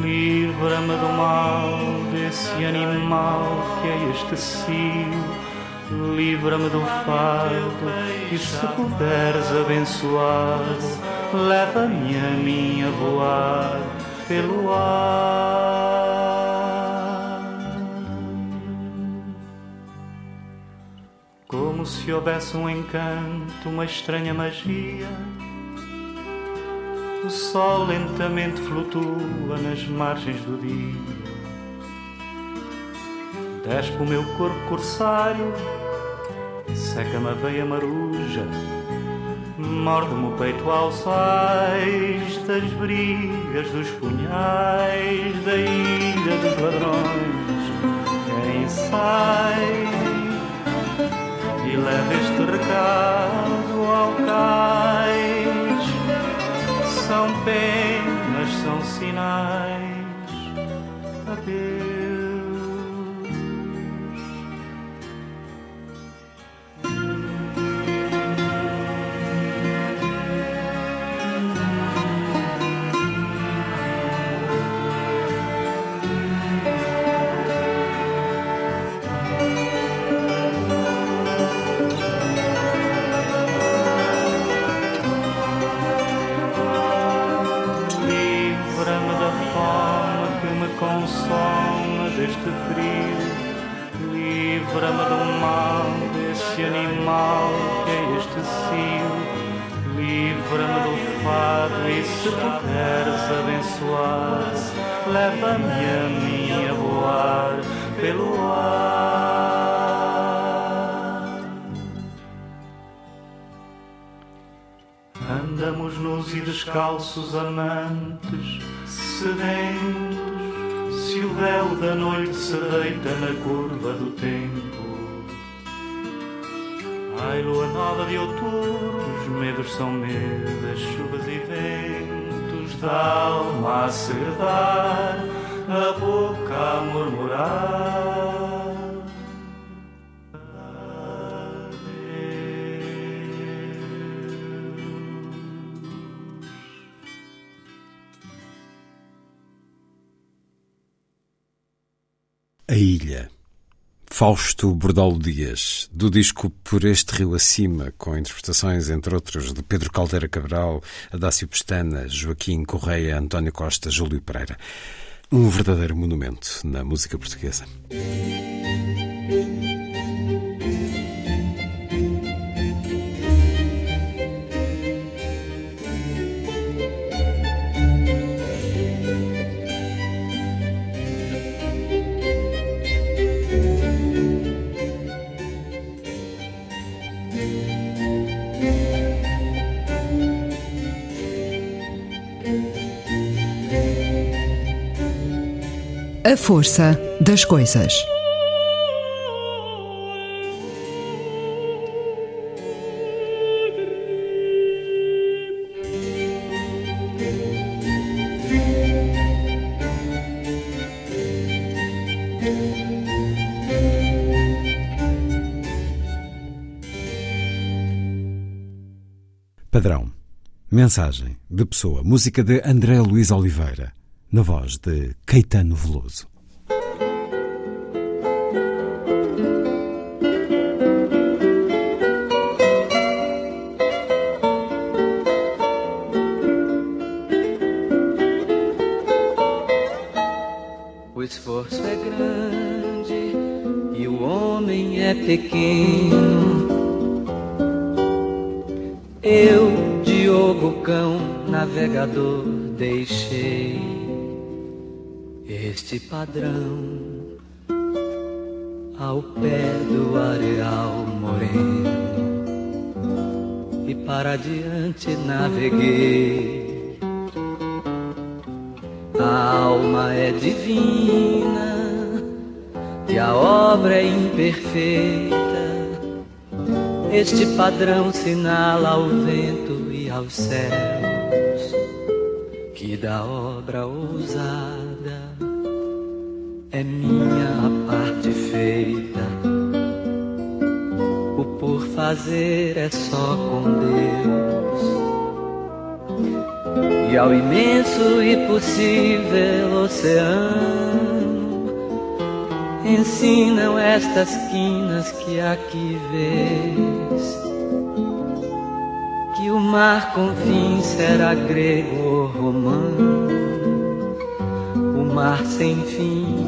livra-me do mal desse animal que é este cio, livra-me do fardo e se puderes abençoado, leva-me a mim a voar pelo ar. Como se houvesse um encanto, uma estranha magia. O sol lentamente flutua nas margens do dia. Despe o meu corpo corsário, seca-me a veia maruja, morde-me o peito aos ais das brigas dos punhais da ilha dos ladrões. Quem sai e leva este recado ao cais. São penas, são sinais. Livra-me do fado e se queres abençoar, leva-me a mim a voar pelo ar. Andamos nus e descalços amantes, sedentos, se o véu da noite se deita na curva do tempo Ai, lua nova de outubro, os medos são medos, chuvas e ventos, da alma a segredar, a boca a murmurar. A Ilha. Fausto Bordalo Dias, do disco Por Este Rio Acima, com interpretações, entre outros, de Pedro Caldeira Cabral, Adácio Pestana, Joaquim Correia, António Costa, Júlio Pereira. Um verdadeiro monumento na música portuguesa. A força das coisas. Padrão. Mensagem de pessoa. Música de André Luiz Oliveira na voz de Caetano Veloso. O esforço é grande e o homem é pequeno. Eu, Diogo Cão, navegador, deixei este padrão ao pé do areal moreno e para diante naveguei. A alma é divina e a obra é imperfeita. Este padrão sinala ao vento e aos céus que da obra ousada é minha a parte feita. O por fazer é só com Deus. E ao imenso e possível oceano ensinam estas quinas que aqui vês. Que o mar com fim será grego ou romano, o mar sem fim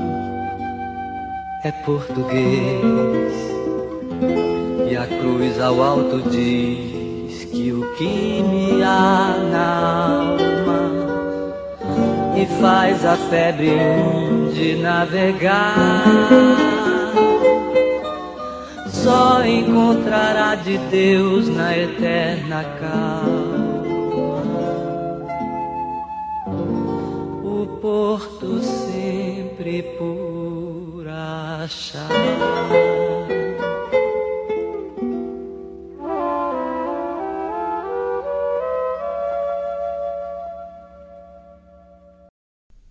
é português. E a cruz ao alto diz que o que me há na alma e faz a febre de navegar. Só encontrará de Deus na eterna calma. O porto sempre por achar.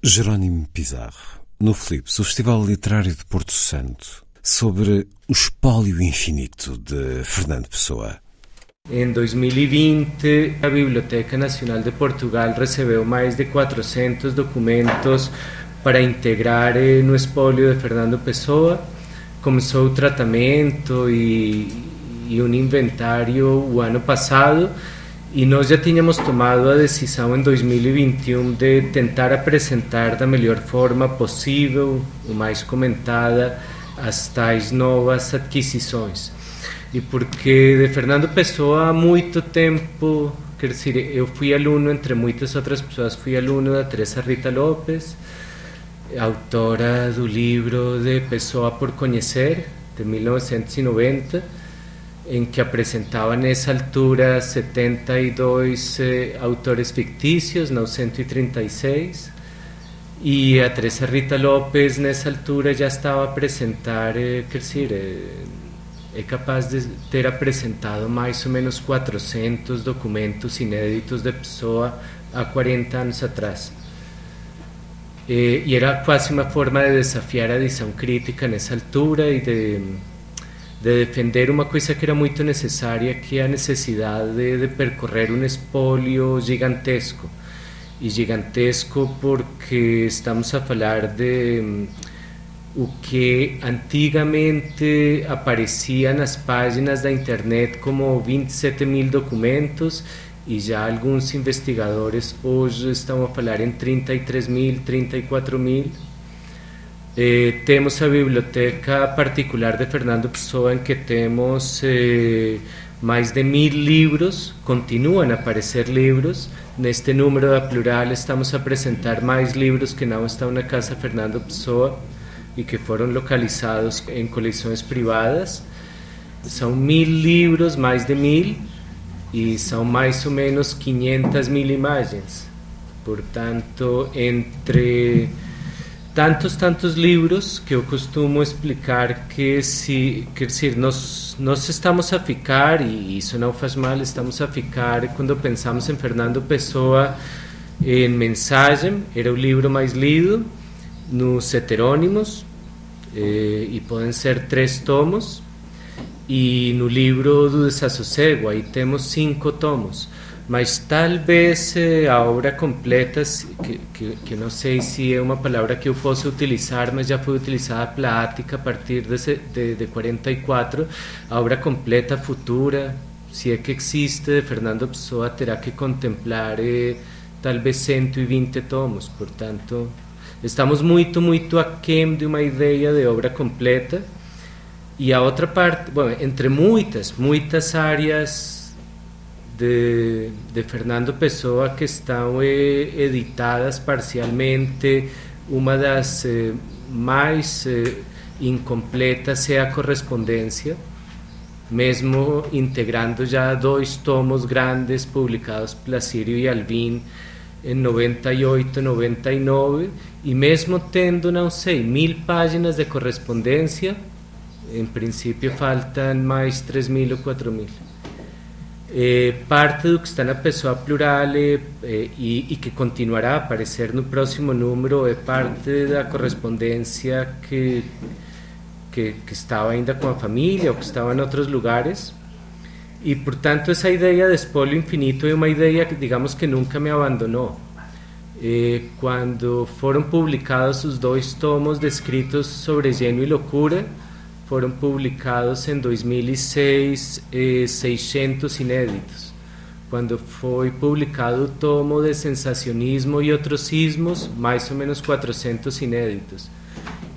Jerónimo Pizarro, no Flips, o Festival Literário de Porto Santo, sobre o espólio infinito de Fernando Pessoa. Em 2020, a Biblioteca Nacional de Portugal recebeu mais de 400 documentos para integrar eh, no espólio de Fernando Pessoa. Começou o tratamento e, e um inventário o ano passado e nós já tínhamos tomado a decisão em 2021 de tentar apresentar da melhor forma possível, o mais comentada, as tais novas adquisições. E porque de Fernando Pessoa há muito tempo, quer dizer, eu fui aluno, entre muitas outras pessoas, fui aluno da Teresa Rita Lopes, autora do livro de Pessoa por Conhecer, de 1990, en que apresentaban nessa altura 72 eh, autores fictícios, 936, e a Teresa Rita López nessa altura já estava a apresentar, eh, dizer, é, é capaz de ter apresentado mais ou menos 400 documentos inéditos de pessoa há 40 anos atrás. Eh, e era quase uma forma de desafiar a edição crítica nessa altura e de de defender uma coisa que era muito necessária, que é a necessidade de, de percorrer um espólio gigantesco. E gigantesco porque estamos a falar de um, o que antigamente aparecia nas páginas da internet como 27 mil documentos e já alguns investigadores hoje estão a falar em 33 mil, 34 mil Eh, temos a biblioteca particular de Fernando Pessoa em que temos eh, de mil livros, continuam a aparecer livros. Neste número da plural estamos a apresentar mais livros que não estão na Casa Fernando Pessoa e que foram localizados em coleções privadas. São mil livros, mais de mil, e são mais ou menos 500 mil imagens. Portanto, entre tantos, tantos livros que eu costumo explicar que se, quer dizer, nós, nós estamos a ficar, e isso não faz mal, estamos a ficar quando pensamos em Fernando Pessoa em Mensagem, era o livro mais lido, nos heterônimos, eh, e podem ser três tomos, e no livro do Desassossego, aí temos cinco tomos. Mas talvez eh, a obra completa, que, que, que, não sei se é uma palavra que eu posso utilizar, mas já foi utilizada plática a partir de, de, de 44, a obra completa futura, se é que existe, de Fernando Pessoa terá que contemplar eh, talvez 120 tomos, portanto, estamos muito, muito aquém de uma ideia de obra completa, e a outra parte, bom, entre muitas, muitas áreas de, de Fernando Pessoa que estão eh, editadas parcialmente. Uma das eh, mais eh, incompletas é a correspondência, mesmo integrando já dois tomos grandes publicados pela Sírio e Alvin em 98, 99, e mesmo tendo, não sei, mil páginas de correspondência, em princípio faltam mais 3 mil ou 4 mil. Eh, parte do que está na pessoa plural eh, e, que continuará a aparecer no próximo número é parte da correspondência que, que, que estava ainda com a família ou que estava em outros lugares. E, portanto, essa ideia de espólio infinito é uma ideia que, digamos, que nunca me abandonou. Eh, quando foram publicados os dois tomos descritos sobre gênio e loucura, foram publicados em 2006 eh, 600 inéditos. Quando foi publicado o tomo de sensacionismo e outros sismos, mais ou menos 400 inéditos.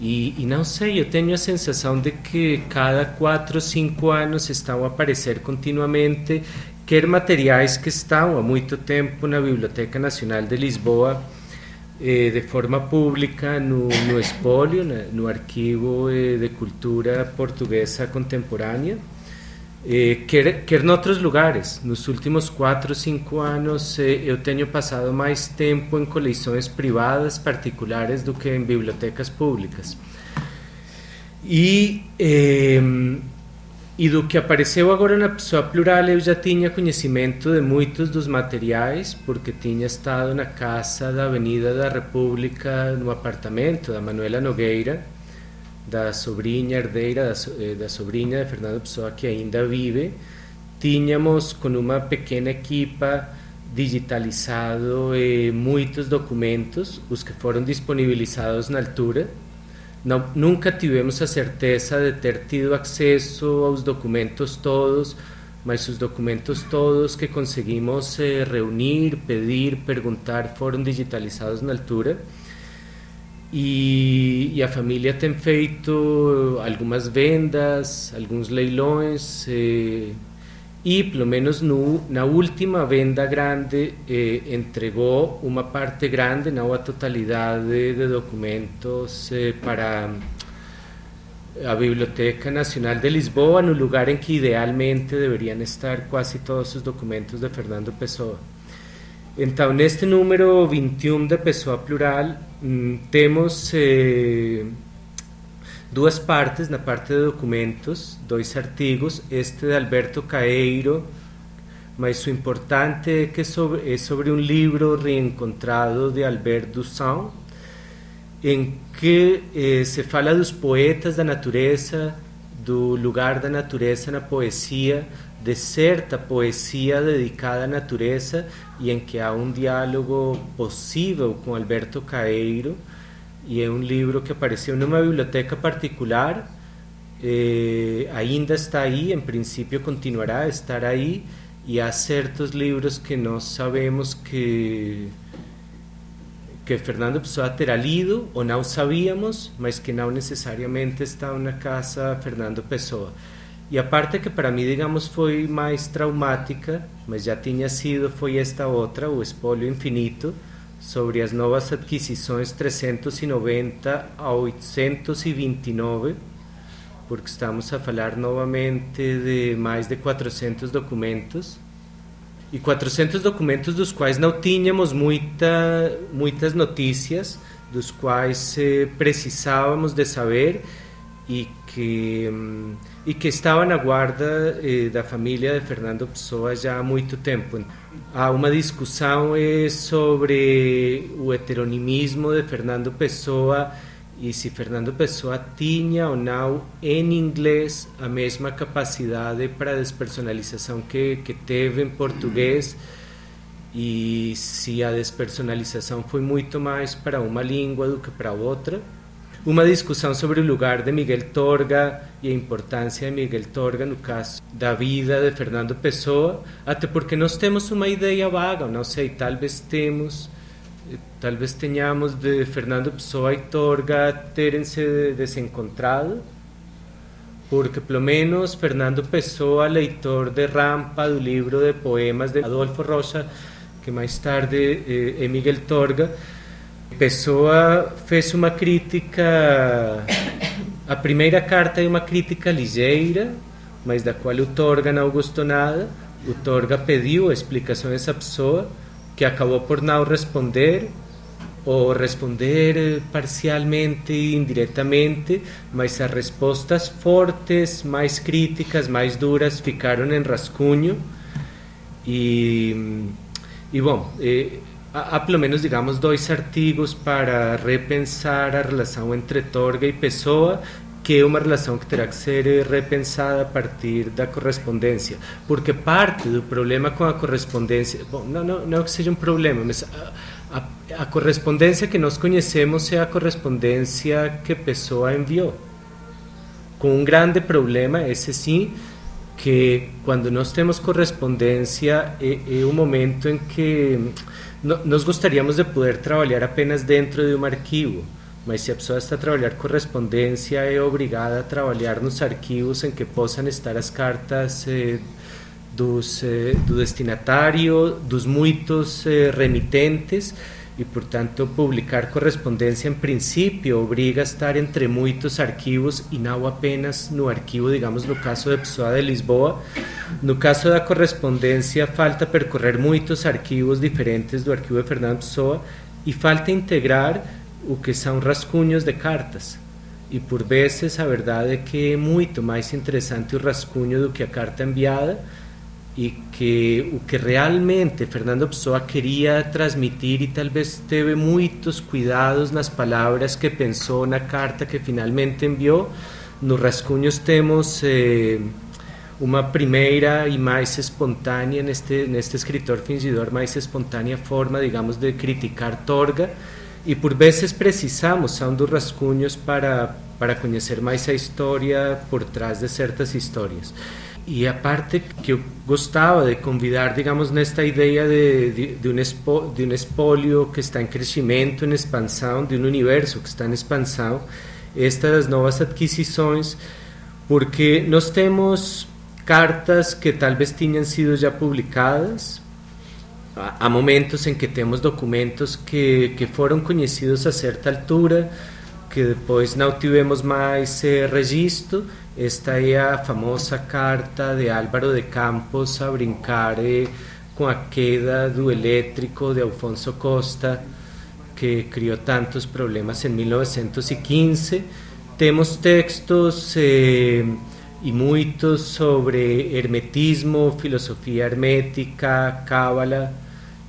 E, não sei, eu tenho a sensação de que cada 4 ou 5 anos estão a aparecer continuamente quer materiais que estão há muito tempo na Biblioteca Nacional de Lisboa eh, de forma pública no, no espólio, no Arquivo eh, de Cultura Portuguesa Contemporânea, eh, quer, quer em outros lugares. Nos últimos quatro ou cinco anos eh, eu tenho passado mais tempo em coleções privadas particulares do que em bibliotecas públicas. E e do que apareceu agora na pessoa plural, eu já tinha conhecimento de muitos dos materiais, porque tinha estado na casa da Avenida da República, no apartamento da Manuela Nogueira, da sobrinha herdeira, da, eh, da sobrinha de Fernando Pessoa, que ainda vive. Tínhamos, com uma pequena equipa, digitalizado eh, muitos documentos, os que foram disponibilizados na altura, nunca tivemos a certeza de ter tido acesso aos documentos todos, mas os documentos todos que conseguimos eh, reunir, pedir, perguntar foram digitalizados na altura. E, a família tem feito algumas vendas, alguns leilões, eh, e pelo menos no, na última venda grande eh, entregou uma parte grande, não a totalidade de documentos eh, para a Biblioteca Nacional de Lisboa, no lugar em que idealmente deveriam estar quase todos os documentos de Fernando Pessoa. Então, neste número 21 de Pessoa Plural, temos eh, duas partes, na parte de documentos, dois artigos, este de Alberto Caeiro, mas o importante é que sobre, é sobre um livro reencontrado de Albert Duchamp, em que eh, se fala dos poetas da natureza, do lugar da natureza na poesia, de certa poesia dedicada à natureza e em que há um diálogo possível com Alberto Caeiro e é um livro que apareceu numa biblioteca particular eh, ainda está aí, em princípio continuará a estar aí e há certos livros que nós sabemos que que Fernando Pessoa terá lido ou não sabíamos, mas que não necessariamente estão na casa Fernando Pessoa. E a parte que para mim, digamos, foi mais traumática, mas já tinha sido, foi esta outra, o Espólio Infinito, sobre as novas adquisições 390 a 829, porque estamos a falar novamente de mais de 400 documentos e 400 documentos dos quais não tínhamos muita, muitas notícias, dos quais eh, precisávamos de saber e que, e que estavam na guarda eh, da família de Fernando Pessoa já há muito tempo. Há uma discussão eh, sobre o heteronimismo de Fernando Pessoa e se Fernando Pessoa tinha ou não em inglês a mesma capacidade para despersonalização que, que teve em português e se a despersonalização foi muito mais para uma língua do que para outra. Uma discussão sobre o lugar de Miguel Torga e a importância de Miguel Torga no caso da vida de Fernando Pessoa, até porque nós temos uma ideia vaga, não sei, talvez temos talvez tenhamos de Fernando Pessoa e Torga terem-se desencontrado, porque pelo menos Fernando Pessoa, leitor de rampa do livro de poemas de Adolfo Rocha, que mais tarde eh, é Miguel Torga, Pessoa fez uma crítica, a primeira carta é uma crítica ligeira, mas da qual o Torga não gostou nada, o Torga pediu explicações à pessoa, que acabou por não responder ou responder parcialmente e indiretamente, mas as respostas fortes, mais críticas, mais duras ficaram em rascunho. E, e bom, eh, há pelo menos, digamos, dois artigos para repensar a relação entre Torga e Pessoa que é uma relação que terá que ser repensada a partir da correspondência, porque parte do problema com a correspondência, bom, não, não, não que seja um problema, mas a, a, a que nós conhecemos é a correspondência que a pessoa enviou. Com um grande problema, esse sim, que quando nós temos correspondência é, é um momento em que nós gostaríamos de poder trabalhar apenas dentro de um arquivo mas se a está a trabalhar correspondência é obrigada a trabalhar nos arquivos em que possam estar as cartas eh, dos, eh, do dos muitos eh, remitentes e, portanto, publicar correspondência em princípio obriga a estar entre muitos arquivos e não apenas no arquivo, digamos, no caso da pessoa de Lisboa. No caso da correspondência, falta percorrer muitos arquivos diferentes do arquivo de Fernando Pessoa e falta integrar o que são rascunhos de cartas. E por vezes a verdade é que é muito mais interessante o rascunho do que a carta enviada e que o que realmente Fernando Pessoa queria transmitir e talvez teve muitos cuidados nas palavras que pensou na carta que finalmente enviou. Nos rascunhos temos eh, uma primeira e mais espontânea, neste, neste escritor fingidor, mais espontânea forma, digamos, de criticar Torga e por vezes precisamos são dos rascunhos para, para conhecer mais a história por trás de certas histórias. E a parte que eu gostava de convidar, digamos, nesta ideia de, de, de, um, expo, de um espólio que está em crescimento, em expansão, de um universo que está em expansão, estas novas adquisições, porque nós temos cartas que talvez tinham sido já publicadas, há momentos em que temos documentos que, que foram conhecidos a certa altura, que depois não tivemos mais eh, registro. Esta famosa carta de Álvaro de Campos a brincar eh, com a queda do elétrico de Alfonso Costa, que criou tantos problemas em 1915. Temos textos eh, e muitos sobre hermetismo, filosofia hermética, cábala.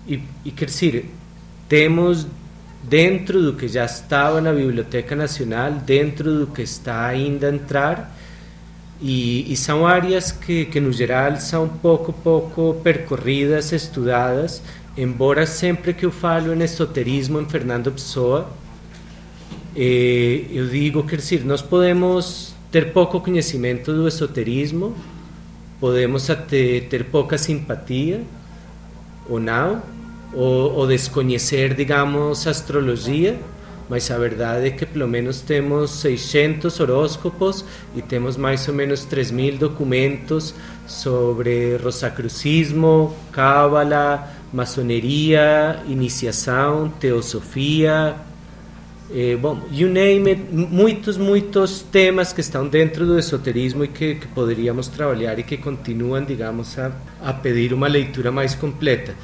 E quer dizer, temos dentro do que já estava na Biblioteca Nacional, dentro do que está ainda a entrar, e, e são áreas que, que, no geral, são pouco pouco percorridas, estudadas, embora sempre que eu falo em esoterismo em Fernando Pessoa, eh, eu digo, quer dizer, nós podemos ter pouco conhecimento do esoterismo, podemos até ter pouca simpatia, ou não, ou, ou desconhecer, digamos, astrologia, mas a verdade é que pelo menos temos 600 horóscopos e temos mais ou menos 3 mil documentos sobre rosacrucismo, cábala, maçoneria, iniciação, teosofia, eh, bom, you name it, muitos, muitos temas que estão dentro do esoterismo e que, que poderíamos trabalhar e que continuam, digamos, a, a pedir uma leitura mais completa.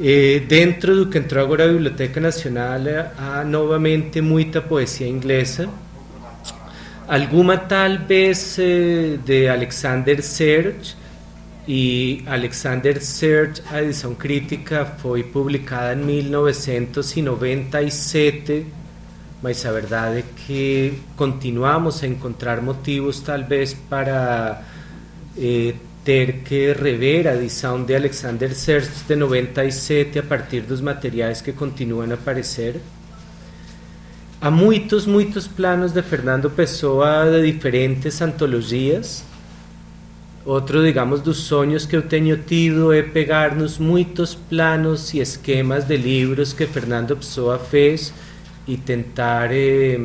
Eh, dentro do que entrou agora a Biblioteca Nacional há novamente muita poesia inglesa, alguma talvez eh, de Alexander Serge, e Alexander Serge, a edição crítica, foi publicada em 1997 mas a verdade é que continuamos a encontrar motivos talvez para eh, ter que rever a edição de Alexander Serge de 97 a partir dos materiais que continuam a aparecer. Há muitos, muitos planos de Fernando Pessoa de diferentes antologias. Outro, digamos, dos sonhos que eu tenho tido é pegar nos muitos planos e esquemas de livros que Fernando Pessoa fez e tentar eh,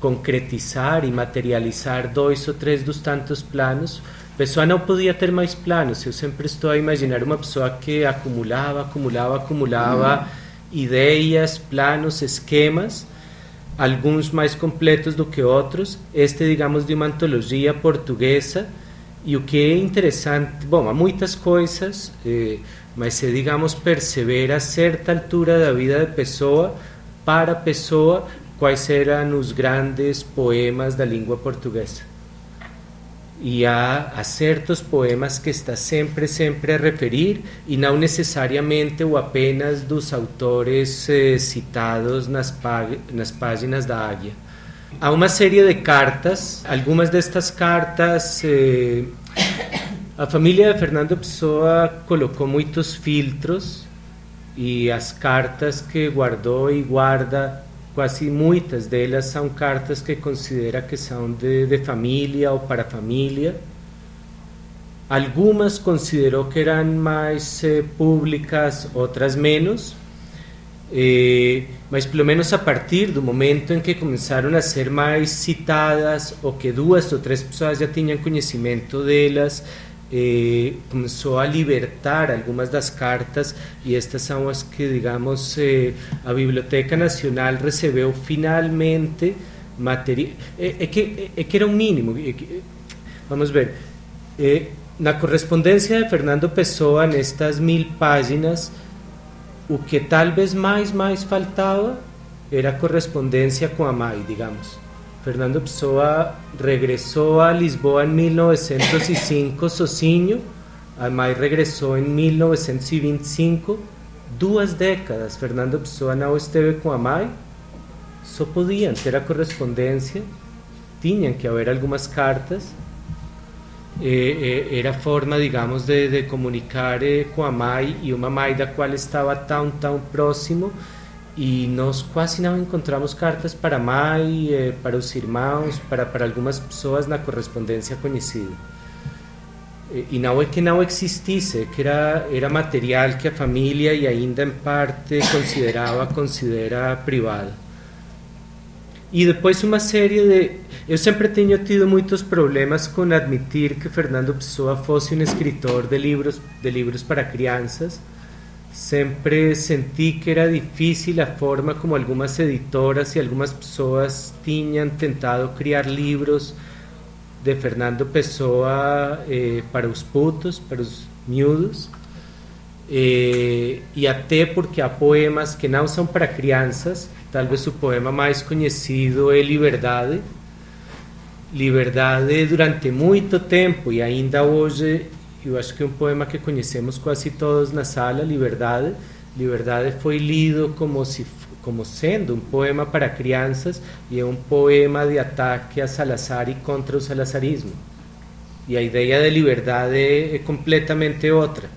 concretizar e materializar dois ou três dos tantos planos. A pessoa não podia ter mais planos. Eu sempre estou a imaginar uma pessoa que acumulava, acumulava, acumulava ideias, planos, esquemas, alguns mais completos do que outros. Este, digamos, de uma antologia portuguesa. E o que é interessante, bom, há muitas coisas, eh, mas se, digamos, perceber a certa altura da vida da pessoa para a pessoa quais eram os grandes poemas da língua portuguesa. E há, há certos poemas que está sempre, sempre a referir, e não necessariamente ou apenas dos autores eh, citados nas, nas páginas da Águia. Há uma série de cartas, algumas destas cartas. Eh, a família de Fernando Pessoa colocou muitos filtros e as cartas que guardou e guarda, quase muitas delas são cartas que considera que são de, de família ou para família. Algumas considerou que eram mais eh, públicas, outras menos. Eh, mas pelo menos a partir do momento em que começaram a ser mais citadas ou que duas ou três pessoas já tinham conhecimento delas, eh, começou a libertar algumas das cartas e estas são as que, digamos, eh, a Biblioteca Nacional recebeu finalmente material. É, é, que, é que era um mínimo. É que, vamos ver. Eh, na correspondência de Fernando Pessoa, nestas mil páginas, o que talvez mais, mais faltava era a correspondência com a mãe, digamos. Fernando Pessoa regressou a Lisboa em 1905 sozinho, a mãe regressou em 1925, duas décadas. Fernando Pessoa não esteve com a mãe, só podiam ter a correspondência, tinham que haver algumas cartas. Eh, eh, era forma, digamos, de, de comunicar eh, com a e uma mãe da qual estava tão, tão próximo e nós quase não encontramos cartas para mãe, eh, para os irmãos, para, para algumas pessoas na correspondência conhecida. E não é que não existisse, é que era, era material que a família e ainda em parte considerava, considera privado. E depois uma série de... Eu sempre tenho tido muitos problemas com admitir que Fernando Pessoa fosse um escritor de livros, de livros para crianças, sempre senti que era difícil a forma como algumas editoras e algumas pessoas tinham tentado criar livros de Fernando Pessoa eh, para os putos, para os miúdos, eh, e até porque há poemas que não são para crianças, talvez o poema mais conhecido é Liberdade. Liberdade durante muito tempo e ainda hoje eu acho que é um poema que conhecemos quase todos na sala, Liberdade. Liberdade foi lido como se como sendo um poema para crianças e é um poema de ataque a Salazar e contra o salazarismo. E a ideia de liberdade é completamente outra.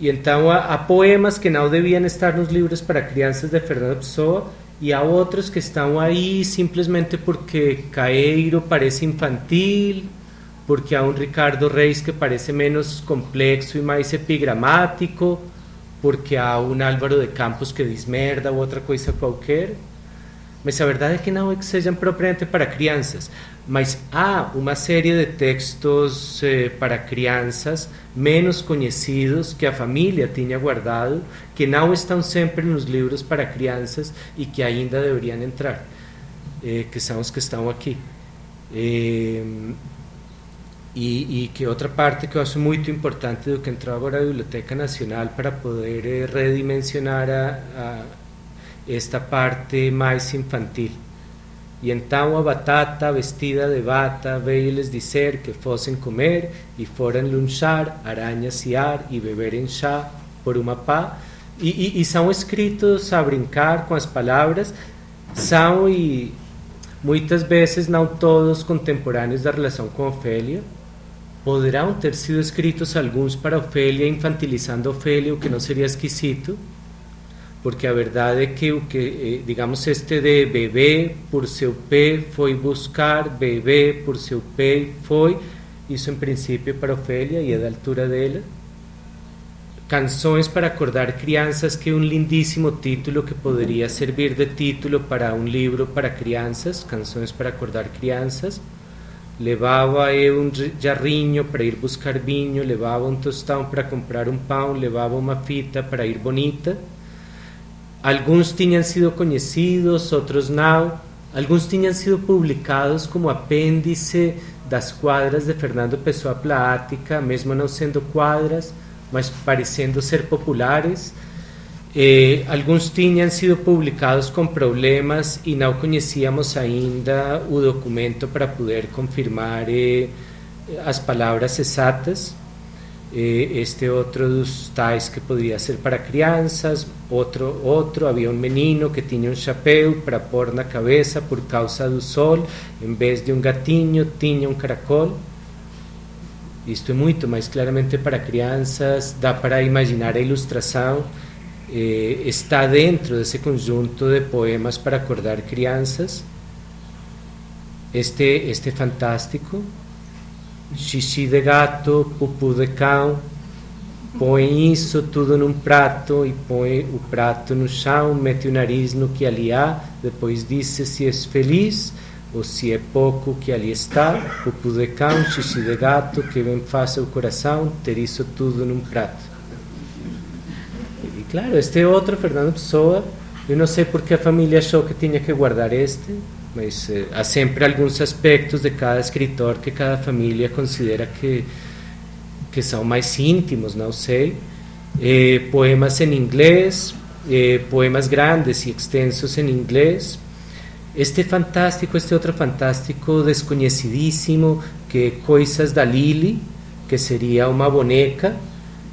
E então há, há poemas que não deviam estar nos livros para crianças de Fernando Pessoa e há outros que estão aí simplesmente porque Caeiro parece infantil, porque há um Ricardo Reis que parece menos complexo e mais epigramático, porque há um Álvaro de Campos que diz merda ou outra coisa qualquer. Mas a verdade é que não é que sejam propriamente para crianças, mas há uma série de textos eh, para crianças menos conhecidos que a família tinha guardado, que não estão sempre nos livros para crianças e que ainda deveriam entrar, eh, que são os que estão aqui. Eh, e, e, que outra parte que eu acho muito importante do que entrou agora a Biblioteca Nacional para poder eh, redimensionar a, a esta parte mais infantil. E então a batata vestida de bata veio-lhes dizer que fossem comer e foram lunchar, aranhasear e beberem chá por uma pá. E, e, e são escritos a brincar com as palavras, são e muitas vezes não todos contemporâneos da relação com Ofélia, poderão ter sido escritos alguns para Ofélia, infantilizando Ofélia, o que não seria esquisito, porque a verdade é que, eh, digamos, este de bebê por seu pé foi buscar, bebê por seu pé foi, isso em princípio para Ofélia e é da altura dela. Canções para acordar crianças, que é um lindíssimo título que poderia servir de título para um livro para crianças, Canções para acordar crianças levava eu um jarrinho para ir buscar vinho, levava um tostão para comprar um pão, levava uma fita para ir bonita. Alguns tinham sido conhecidos, outros não. Alguns tinham sido publicados como apêndice das quadras de Fernando Pessoa Plática, mesmo não sendo quadras, mas parecendo ser populares. Eh, alguns tinham sido publicados com problemas e não conhecíamos ainda o documento para poder confirmar eh, as palavras exatas. Eh, este outro dos tais que poderia ser para crianças, outro, outro havia um menino que tinha um chapéu para pôr na cabeça por causa do sol, em vez de um gatinho tinha um caracol. Isto é muito mais claramente para crianças, dá para imaginar a ilustração eh, está dentro desse conjunto de poemas para acordar crianças. Este, este fantástico, xixi de gato, pupu de cão, põe isso tudo num prato e põe o prato no chão, mete o nariz no que ali há, depois diz se é feliz ou se é pouco que ali está, pupu de cão, xixi de gato, que bem faça o coração ter isso tudo num prato. Claro, este outro, Fernando Pessoa, eu não sei porque a família achou que tinha que guardar este, mas eh, há sempre alguns aspectos de cada escritor que cada família considera que, que são mais íntimos, não sei. Eh, poemas em inglês, eh, poemas grandes e extensos em inglês. Este fantástico, este outro fantástico desconhecidíssimo, que é Coisas da Lili, que seria uma boneca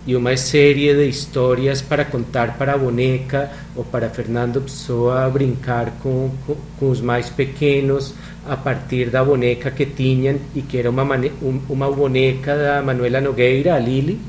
e uma série de histórias para contar para boneca ou para Fernando Pessoa brincar com, com, com, os mais pequenos a partir da boneca que tinham e que era uma, uma boneca da Manuela Nogueira, a Lili.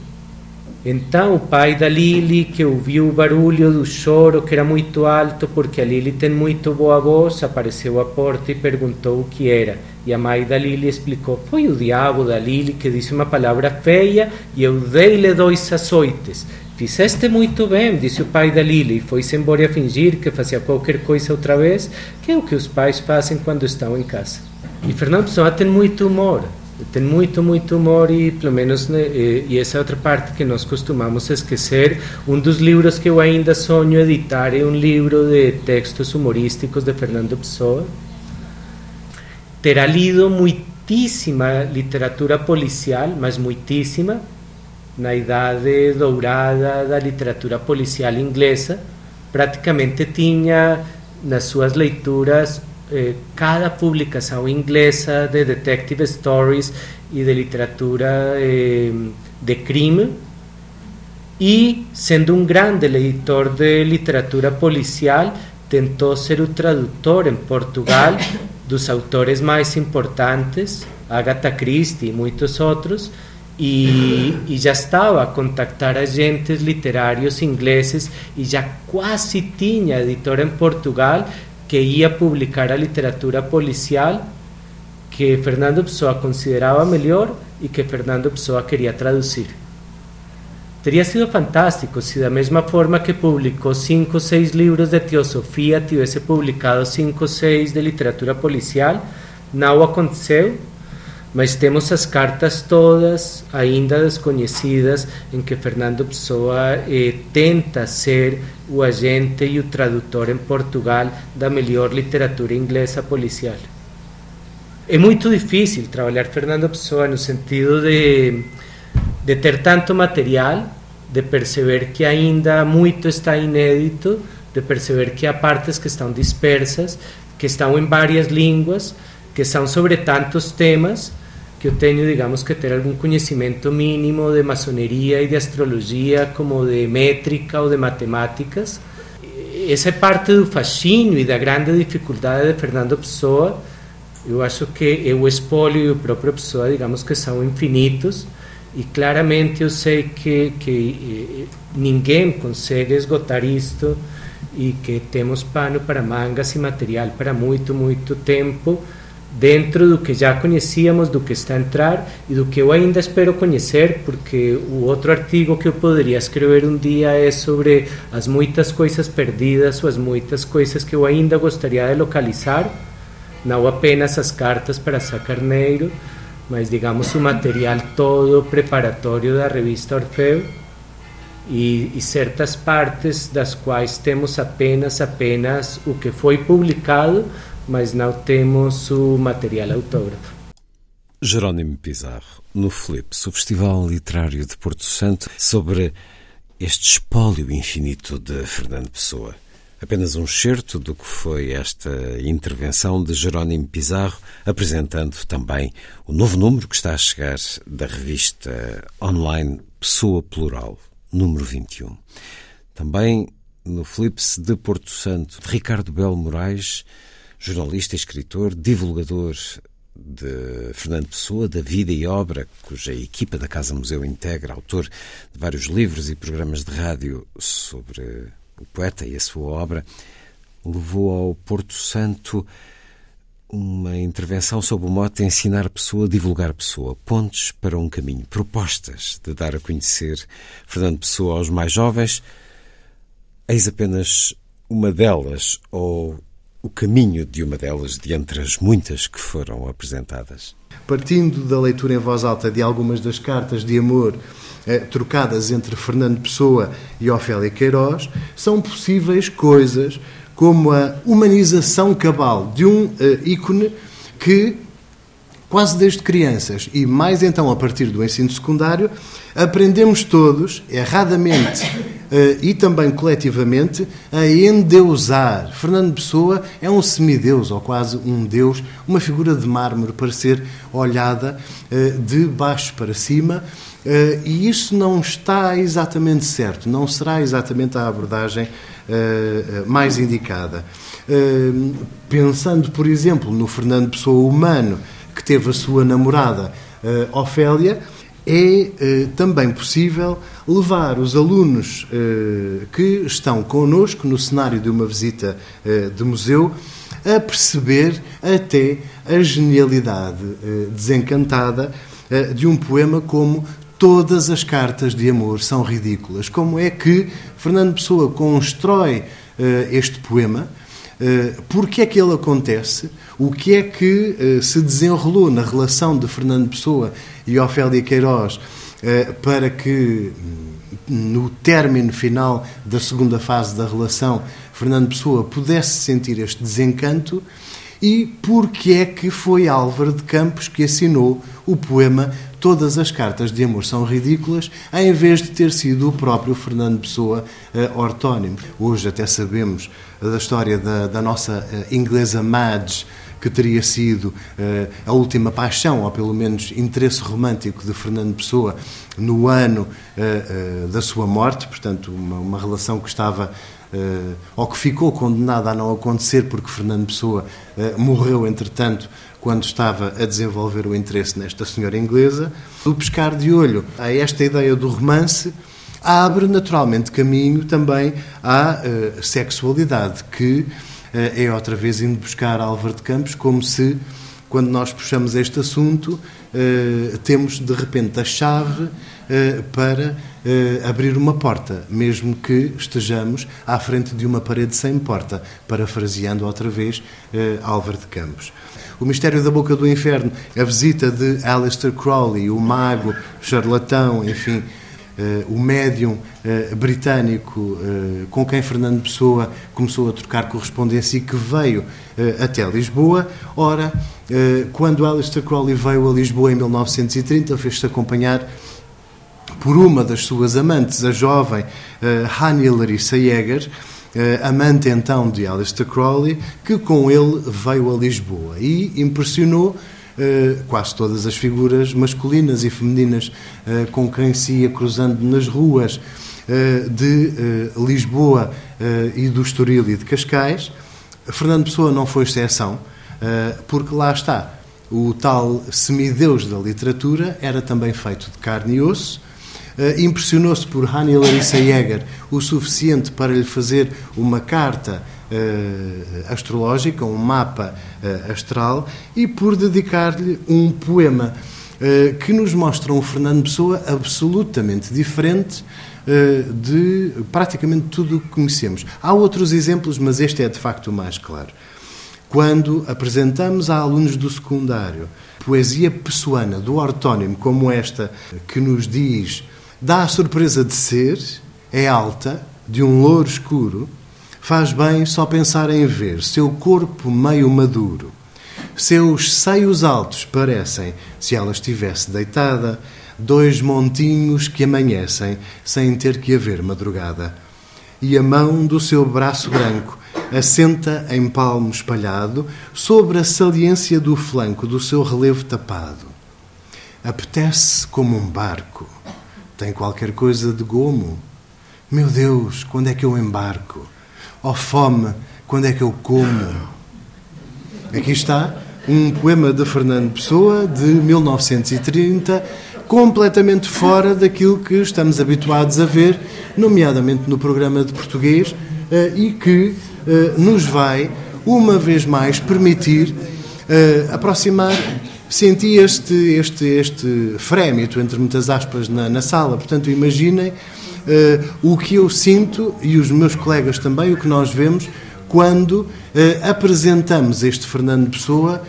Então o pai da Lili, que ouviu o barulho do choro, que era muito alto, porque a Lili tem muito boa voz, apareceu à porta e perguntou o que era. E a mãe da Lili explicou: Foi o diabo da Lili que disse uma palavra feia e eu dei-lhe dois açoites. Fizeste muito bem, disse o pai da Lili, e foi-se embora a fingir que fazia qualquer coisa outra vez, que é o que os pais fazem quando estão em casa. E Fernando Pessoa tem muito humor, Tem muito, muito humor e, pelo menos, eh, e essa outra parte que nós costumamos esquecer. Um dos livros que eu ainda sonho editar é um livro de textos humorísticos de Fernando Pessoa. Terá lido muitíssima literatura policial, mas muitíssima, na idade dourada da literatura policial inglesa. Praticamente tinha nas suas leituras eh, cada publicação inglesa de detective stories e de literatura eh, de crime e sendo um grande leitor de literatura policial tentou ser o tradutor em Portugal dos autores mais importantes Agatha Christie e muitos outros e, e, já estava a contactar agentes literários ingleses e já quase tinha editora em Portugal que ia publicar a literatura policial que Fernando Pessoa considerava melhor e que Fernando Pessoa queria traduzir. Teria sido fantástico se, da mesma forma que publicou cinco ou seis livros de teosofia, tivesse publicado cinco ou seis de literatura policial. Não aconteceu, mas temos as cartas todas ainda desconhecidas em que Fernando Pessoa eh, tenta ser o agente e o tradutor em Portugal da melhor literatura inglesa policial. É muito difícil trabalhar Fernando Pessoa no sentido de, de ter tanto material, de perceber que ainda muito está inédito, de perceber que há partes que estão dispersas, que estão em várias línguas, que são sobre tantos temas que eu tenho, digamos, que ter algum conhecimento mínimo de maçoneria e de astrologia, como de métrica ou de matemáticas. Essa parte do fascínio e da grande dificuldade de Fernando Pessoa. Eu acho que o espólio e o próprio Pessoa, digamos, que são infinitos. E claramente eu sei que, que ninguém consegue esgotar isto e que temos pano para mangas e material para muito, muito tempo dentro do que já conhecíamos, do que está a entrar e do que eu ainda espero conhecer, porque o outro artigo que eu poderia escrever um dia é sobre as muitas coisas perdidas ou as muitas coisas que eu ainda gostaria de localizar, não apenas as cartas para Sacarneiro, mas digamos o material todo preparatório da revista Orfeu e, e certas partes das quais temos apenas apenas o que foi publicado mas não temos o material autógrafo. Jerónimo Pizarro, no Flips, o Festival Literário de Porto Santo, sobre este espólio infinito de Fernando Pessoa. Apenas um certo do que foi esta intervenção de Jerónimo Pizarro, apresentando também o novo número que está a chegar da revista online Pessoa Plural, número 21. Também no Flips de Porto Santo, Ricardo Belo Moraes, jornalista, escritor, divulgador de Fernando Pessoa, da vida e obra, cuja equipa da Casa Museu integra, autor de vários livros e programas de rádio sobre o poeta e a sua obra, levou ao Porto Santo uma intervenção sob o mote Ensinar Pessoa, Divulgar Pessoa, pontes para um caminho, propostas de dar a conhecer Fernando Pessoa aos mais jovens. Eis apenas uma delas, ou o caminho de uma delas, de entre as muitas que foram apresentadas? Partindo da leitura em voz alta de algumas das cartas de amor eh, trocadas entre Fernando Pessoa e Ofélia Queiroz, são possíveis coisas como a humanização cabal de um eh, ícone que, quase desde crianças e mais então a partir do ensino secundário, aprendemos todos, erradamente e também coletivamente a endeusar. Fernando Pessoa é um semideus, ou quase um deus, uma figura de mármore para ser olhada uh, de baixo para cima. Uh, e isso não está exatamente certo, não será exatamente a abordagem mais indicada. pensando, por exemplo, no Fernando Pessoa humano, que teve a sua namorada Ofélia, é eh, também possível levar os alunos eh, que estão connosco no cenário de uma visita eh, de museu a perceber até a genialidade eh, desencantada eh, de um poema como Todas as cartas de amor são ridículas. Como é que Fernando Pessoa constrói eh, este poema? por que é que ele acontece, o que é que se desenrolou na relação de Fernando Pessoa e Ofélia Queiroz para que no término final da segunda fase da relação, Fernando Pessoa pudesse sentir este desencanto e porque é que foi Álvaro de Campos que assinou o poema Todas as cartas de amor são ridículas, em vez de ter sido o próprio Fernando Pessoa uh, ortónimo. Hoje até sabemos da história da, da nossa inglesa Madge, que teria sido uh, a última paixão, ou pelo menos interesse romântico de Fernando Pessoa no ano uh, uh, da sua morte, portanto, uma, uma relação que estava uh, ou que ficou condenada a não acontecer porque Fernando Pessoa morreu, entretanto, quando estava a desenvolver o interesse nesta senhora inglesa. O pescar de olho a esta ideia do romance abre naturalmente caminho também à sexualidade que é outra vez indo buscar Álvaro de Campos, como se, quando nós puxamos este assunto, eh, temos de repente a chave eh, para eh, abrir uma porta, mesmo que estejamos à frente de uma parede sem porta, parafraseando outra vez Álvaro de Campos. O Mistério da Boca do Inferno, a visita de Aleister Crowley, o mago, charlatão, enfim, o médium uh, britânico uh, com quem Fernando Pessoa começou a trocar correspondência e que veio até Lisboa. Ora, quando Alistair Crowley veio a Lisboa em 1930, fez-se acompanhar por uma das suas amantes, a jovem Hanny Larissa Jäger, amante então de Alistair Crowley, que com ele veio a Lisboa e impressionou eh, quase todas as figuras masculinas e femininas uh, com quem se ia cruzando nas ruas uh, de Lisboa e do Estoril e de Cascais. Fernando Pessoa não foi exceção, porque lá está, o tal semideus da literatura era também feito de carne e osso, impressionou-se por Hanni Larissa Jäger o suficiente para lhe fazer uma carta uh, astrológica, um mapa uh, astral, e por dedicar-lhe um poema uh, que nos mostra um Fernando Pessoa absolutamente diferente de praticamente tudo o que conhecemos. Há outros exemplos, mas este é de facto o mais claro. Quando apresentamos a alunos do secundário poesia pessoana do ortónimo, como esta, que nos diz: dá a surpresa de ser, é alta, de um louro escuro, Faz bem só pensar em ver seu corpo meio maduro. Seus seios altos parecem, se ela estivesse deitada, dois montinhos que amanhecem sem ter que haver madrugada. E a mão do seu braço branco assenta em palmo espalhado sobre a saliência do flanco do seu relevo tapado. Apetece como um barco. Tem qualquer coisa de gomo. Meu Deus, quando é que eu embarco? Oh fome, quando é que eu como? Aqui está um poema de Fernando Pessoa, de 1930, completamente fora daquilo que estamos habituados a ver, nomeadamente no programa de português, eh, e que eh, nos vai, uma vez mais, permitir eh, aproximar. Senti este, este, este frémito, entre muitas aspas, na, na sala. Portanto, imaginem o que eu sinto e os meus colegas também, o que nós vemos quando uh, apresentamos este Fernando Pessoa,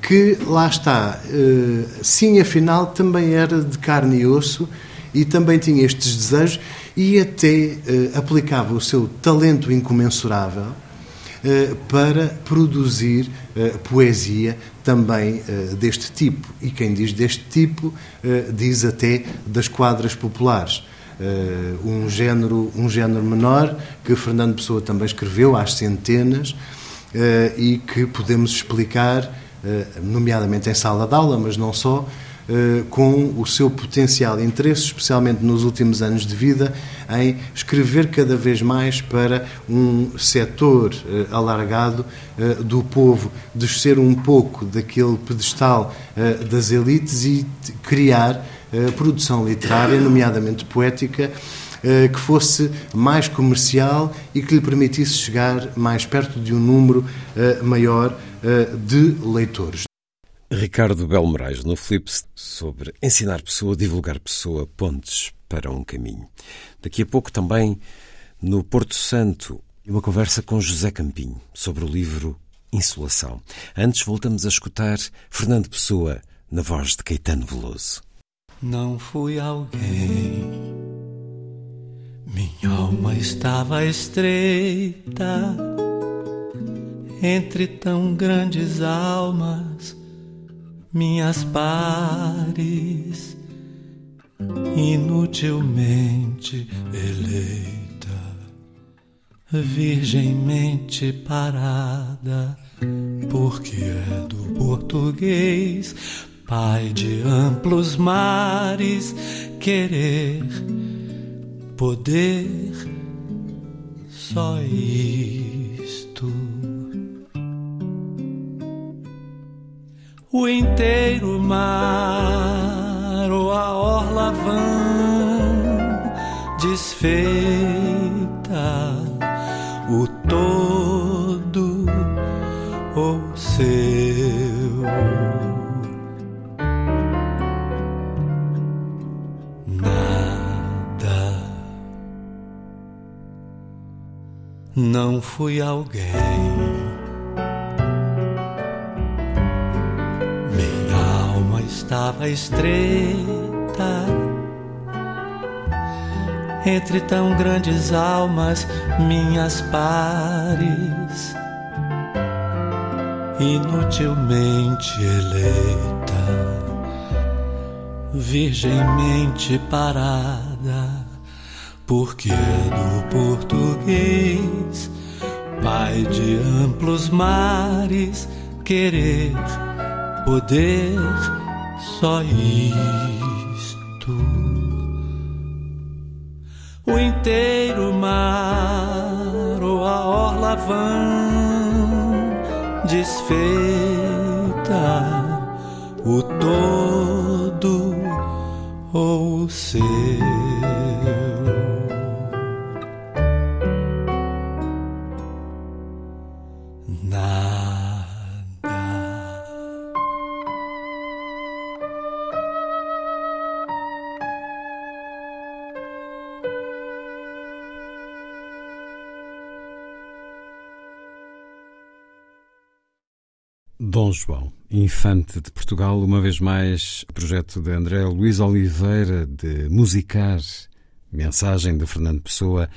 que lá está, uh, sim, afinal também era de carne e osso e também tinha estes desejos e até aplicava o seu talento incomensurável para produzir poesia também deste tipo. E quem diz deste tipo diz até das quadras populares. Uh, um, género, um género menor que Fernando Pessoa também escreveu às centenas uh, e que podemos explicar, uh, nomeadamente em sala de aula, mas não só, com o seu potencial interesse, especialmente nos últimos anos de vida, em escrever cada vez mais para um setor alargado do povo, descer um pouco daquele pedestal das elites e criar produção literária, nomeadamente poética, eh, que fosse mais comercial e que lhe permitisse chegar mais perto de um número eh, maior eh, de leitores. Ricardo Bel Moraes, no Flips, sobre ensinar pessoa, divulgar pessoa, pontes para um caminho. Daqui a pouco também, no Porto Santo, uma conversa com José Campinho sobre o livro Insolação. Antes voltamos a escutar Fernando Pessoa na voz de Caetano Veloso. Não fui alguém, minha alma estava estreita entre tão grandes almas, minhas pares, inutilmente eleita virgemmente parada, porque é do português, pai de amplos mares, querer, poder, só isto. O inteiro mar ou a orla vão desfeita o todo Não fui alguém. Minha alma estava estreita entre tão grandes almas, minhas pares, inutilmente eleita, virgemmente parada, porque é do português, pai de amplos mares, querer, poder, só isto o inteiro mar ou a orla vão desfeita, o todo ou o seu. Dom João, infante de Portugal, uma vez mais, projeto de André Luís Oliveira de musicar mensagem de Fernando Pessoa,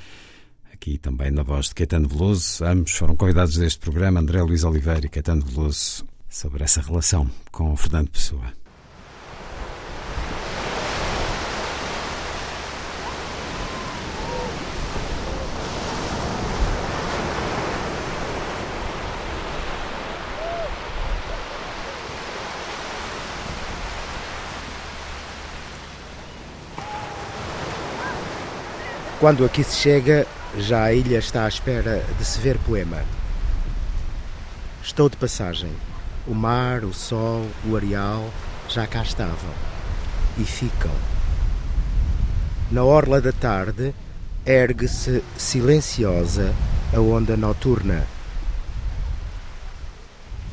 aqui também na voz de Caetano Veloso. Ambos foram convidados deste programa, André Luís Oliveira e Caetano Veloso, sobre essa relação com Fernando Pessoa. Quando aqui se chega, já a ilha está à espera de se ver poema. Estou de passagem. O mar, o sol, o areal já cá estavam e ficam. Na orla da tarde, ergue-se silenciosa a onda noturna.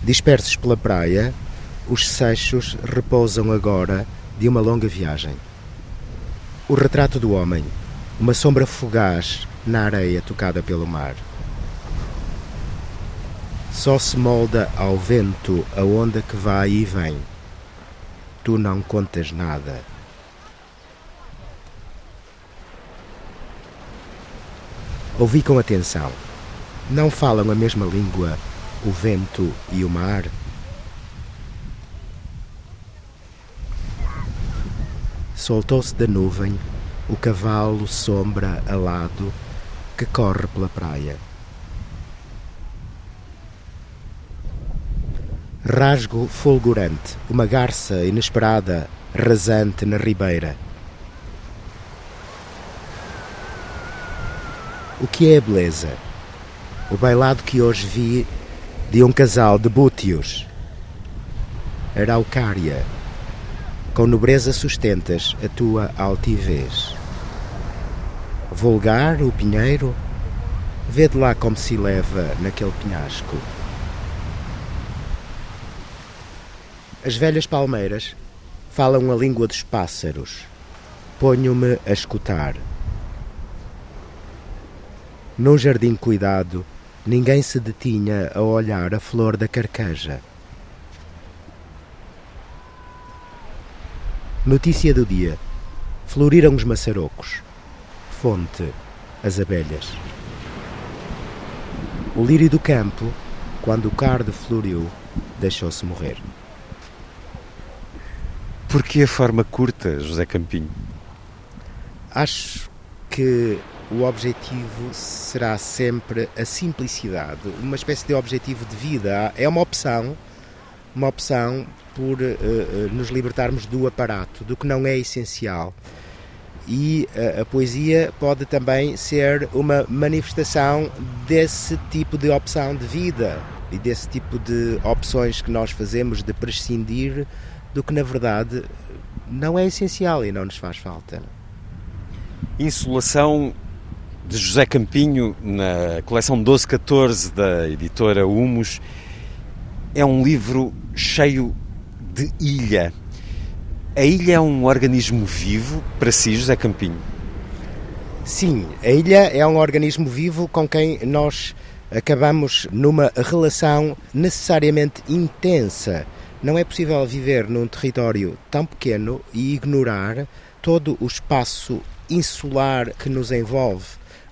Dispersos pela praia, os seixos repousam agora de uma longa viagem. O retrato do homem uma sombra fugaz na areia tocada pelo mar. Só se molda ao vento a onda que vai e vem. Tu não contas nada. Ouvi com atenção. Não falam a mesma língua o vento e o mar? Soltou-se da nuvem o cavalo sombra alado que corre pela praia. Rasgo fulgurante, uma garça inesperada, rasante na ribeira. O que é a beleza? O bailado que hoje vi de um casal de bútios. Araucária com nobreza sustentas a tua altivez. Vulgar o pinheiro, vê de lá como se leva naquele penhasco. As velhas palmeiras falam a língua dos pássaros. Ponho-me a escutar. Num jardim cuidado, ninguém se detinha a olhar a flor da carqueja. Notícia do dia. Floriram os maçarocos. Fonte. As abelhas. O lírio do campo, quando o cardo floriu, deixou-se morrer. Por que a forma curta, José Campinho? Acho que o objetivo será sempre a simplicidade, uma espécie de objetivo de vida. É uma opção, uma opção por uh, nos libertarmos do aparato, do que não é essencial. E uh, a poesia pode também ser uma manifestação desse tipo de opção de vida e desse tipo de opções que nós fazemos de prescindir do que na verdade não é essencial e não nos faz falta. Insolação de José Campinho na coleção 1214 da editora Humus é um livro cheio de ilha. A ilha é um organismo vivo para si, José Campinho? Sim, a ilha é um organismo vivo com quem nós acabamos numa relação necessariamente intensa. Não é possível viver num território tão pequeno e ignorar todo o espaço insular que nos envolve,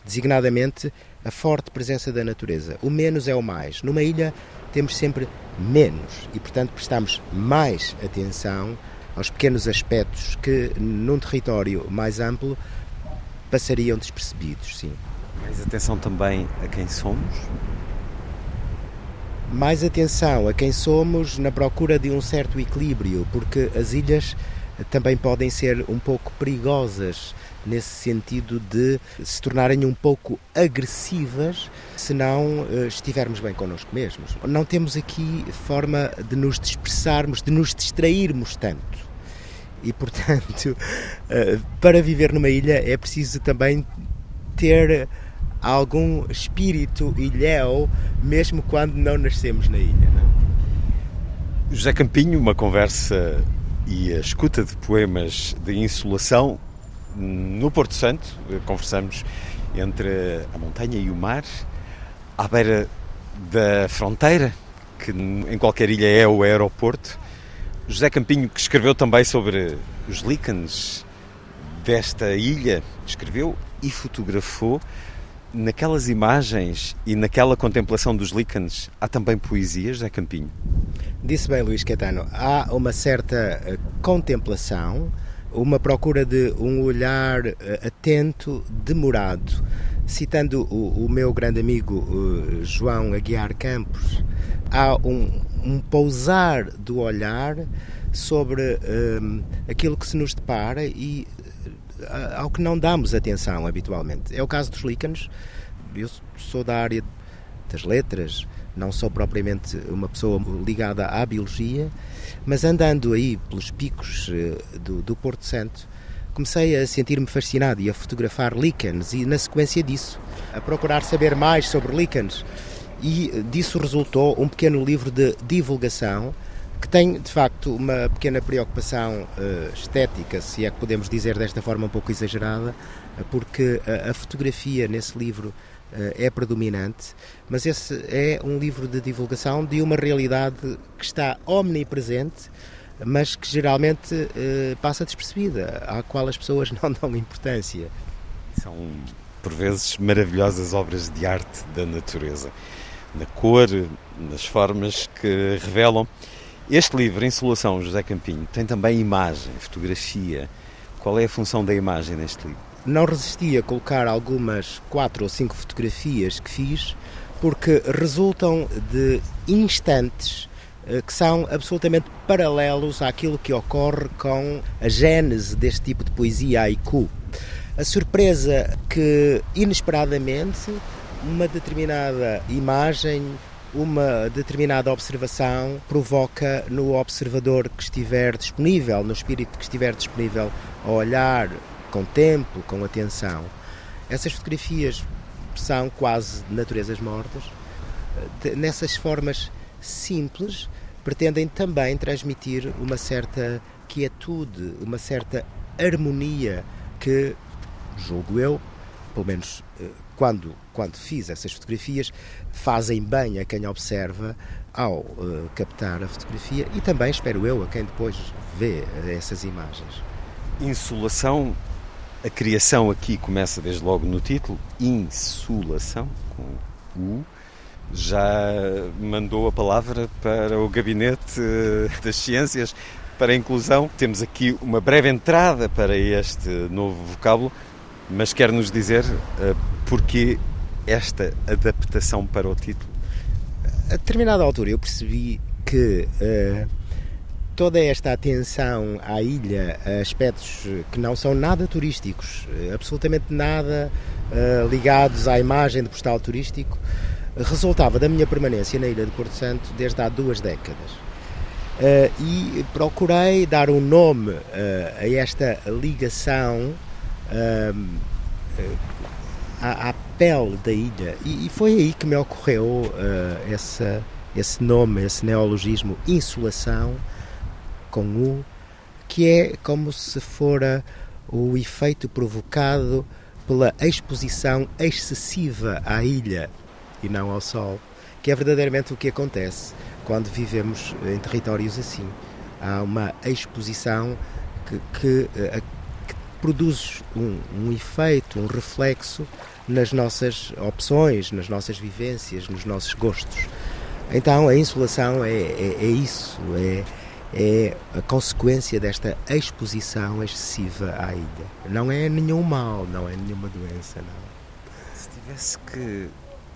designadamente a forte presença da natureza. O menos é o mais. Numa ilha temos sempre menos e, portanto, prestamos mais atenção aos pequenos aspectos que, num território mais amplo, passariam despercebidos, sim. Mais atenção também a quem somos? Mais atenção a quem somos na procura de um certo equilíbrio, porque as ilhas também podem ser um pouco perigosas nesse sentido de se tornarem um pouco agressivas se não uh, estivermos bem connosco mesmos. Não temos aqui forma de nos dispersarmos, de nos distrairmos tanto. E, portanto, uh, para viver numa ilha é preciso também ter algum espírito ilhéu, mesmo quando não nascemos na ilha. Não? É? José Campinho, uma conversa e a escuta de poemas de insolação no Porto Santo, conversamos entre a montanha e o mar, à beira da fronteira, que em qualquer ilha é o aeroporto. José Campinho, que escreveu também sobre os líquenes desta ilha, escreveu e fotografou. Naquelas imagens e naquela contemplação dos líquenes, há também poesia, José Campinho? Disse bem, Luís Caetano. Há uma certa eh, contemplação, uma procura de um olhar eh, atento, demorado. Citando o, o meu grande amigo uh, João Aguiar Campos, há um, um pousar do olhar sobre um, aquilo que se nos depara e uh, ao que não damos atenção habitualmente. É o caso dos líquenes. Eu sou da área das letras, não sou propriamente uma pessoa ligada à biologia, mas andando aí pelos picos eh, do, do Porto Santo, comecei a sentir-me fascinado e a fotografar líquenes e, na sequência disso, a procurar saber mais sobre líquenes. E eh, disso resultou um pequeno livro de divulgação que tem, de facto, uma pequena preocupação uh, estética, se é que podemos dizer desta forma um pouco exagerada, porque a, a fotografia nesse livro é predominante, mas esse é um livro de divulgação de uma realidade que está omnipresente, mas que geralmente eh, passa despercebida, à qual as pessoas não dão importância. São, por vezes, maravilhosas obras de arte da natureza, na cor, nas formas que revelam. Este livro, Insolação, José Campinho, tem também imagem, fotografia. Qual é a função da imagem neste livro? não resisti a colocar algumas quatro ou cinco fotografias que fiz, porque resultam de instantes eh, que são absolutamente paralelos àquilo que ocorre com a gênese deste tipo de poesia haiku. A surpresa que, inesperadamente, uma determinada imagem, uma determinada observação provoca no observador que estiver disponível, no espírito que estiver disponível a olhar com tempo, com atenção. Essas fotografias são quase naturezas mortas. Nessas formas simples, pretendem também transmitir uma certa quietude, uma certa harmonia que, julgo eu, pelo menos eh, quando quando fiz essas fotografias, fazem bem a quem observa ao uh, captar a fotografia e também, espero eu, a quem depois vê essas imagens. Insolação, a criação aqui começa desde logo no título, insolação, com U. Já mandou a palavra para o Gabinete das Ciências para a Inclusão. Temos aqui uma breve entrada para este novo vocábulo, mas quer nos dizer uh, porquê esta adaptação para o título? A determinada altura eu percebi que uh, toda esta atenção à ilha, a aspectos que não são nada turísticos, uh, absolutamente nada uh, ligados à imagem de postal turístico, resultava da minha permanência na ilha de Porto Santo desde há duas décadas. e procurei dar um nome a esta ligação à, pele da ilha. E, e, foi aí que me ocorreu uh, essa, esse nome, esse neologismo, insolação, com U, que é como se fora o efeito provocado pela exposição excessiva à ilha e não ao sol, que é verdadeiramente o que acontece quando vivemos em territórios assim. Há uma exposição que, que, eh, que produz um, um efeito, um reflexo nas nossas opções, nas nossas vivências, nos nossos gostos. Então a insolação é, é, é isso, é, é a consequência desta exposição excessiva à ilha. Não é nenhum mal, não é nenhuma doença, não. Se tivesse que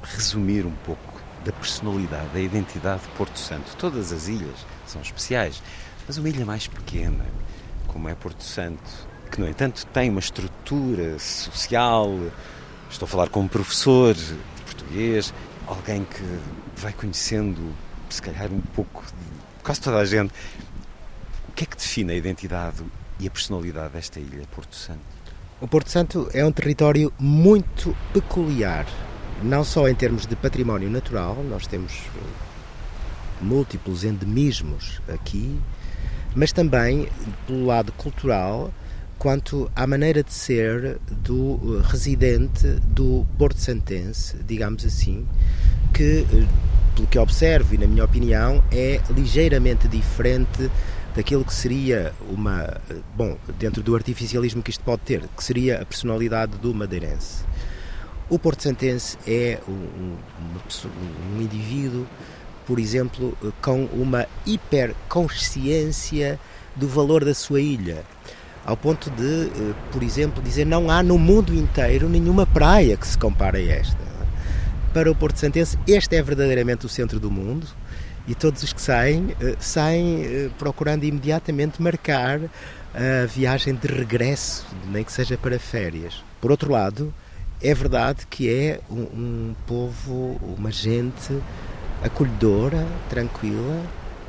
resumir um pouco da personalidade, da identidade de Porto Santo, todas as ilhas são especiais, mas uma ilha mais pequena, como é Porto Santo, que no entanto tem uma estrutura social, Estou a falar com um professor de português, alguém que vai conhecendo, se calhar, um pouco de quase toda a gente. O que é que define a identidade e a personalidade desta ilha, Porto Santo? O Porto Santo é um território muito peculiar, não só em termos de património natural, nós temos múltiplos endemismos aqui, mas também pelo lado cultural quanto à maneira de ser do eh, residente do Porto Santense, digamos assim, que, eh, pelo que observo e na minha opinião, é ligeiramente diferente daquilo que seria uma. Eh, bom, dentro do artificialismo que isto pode ter, que seria a personalidade do madeirense. O Porto Santense é um, um, um indivíduo, por exemplo, com uma hiperconsciência do valor da sua ilha ao ponto de, eh, por exemplo, dizer não há no mundo inteiro nenhuma praia que se compare a esta. Para o Porto Santense, este é verdadeiramente o centro do mundo e todos os que saem, eh, saem eh, procurando imediatamente marcar a viagem de regresso, nem que seja para férias. Por outro lado, é verdade que é um, um povo, uma gente acolhedora, tranquila,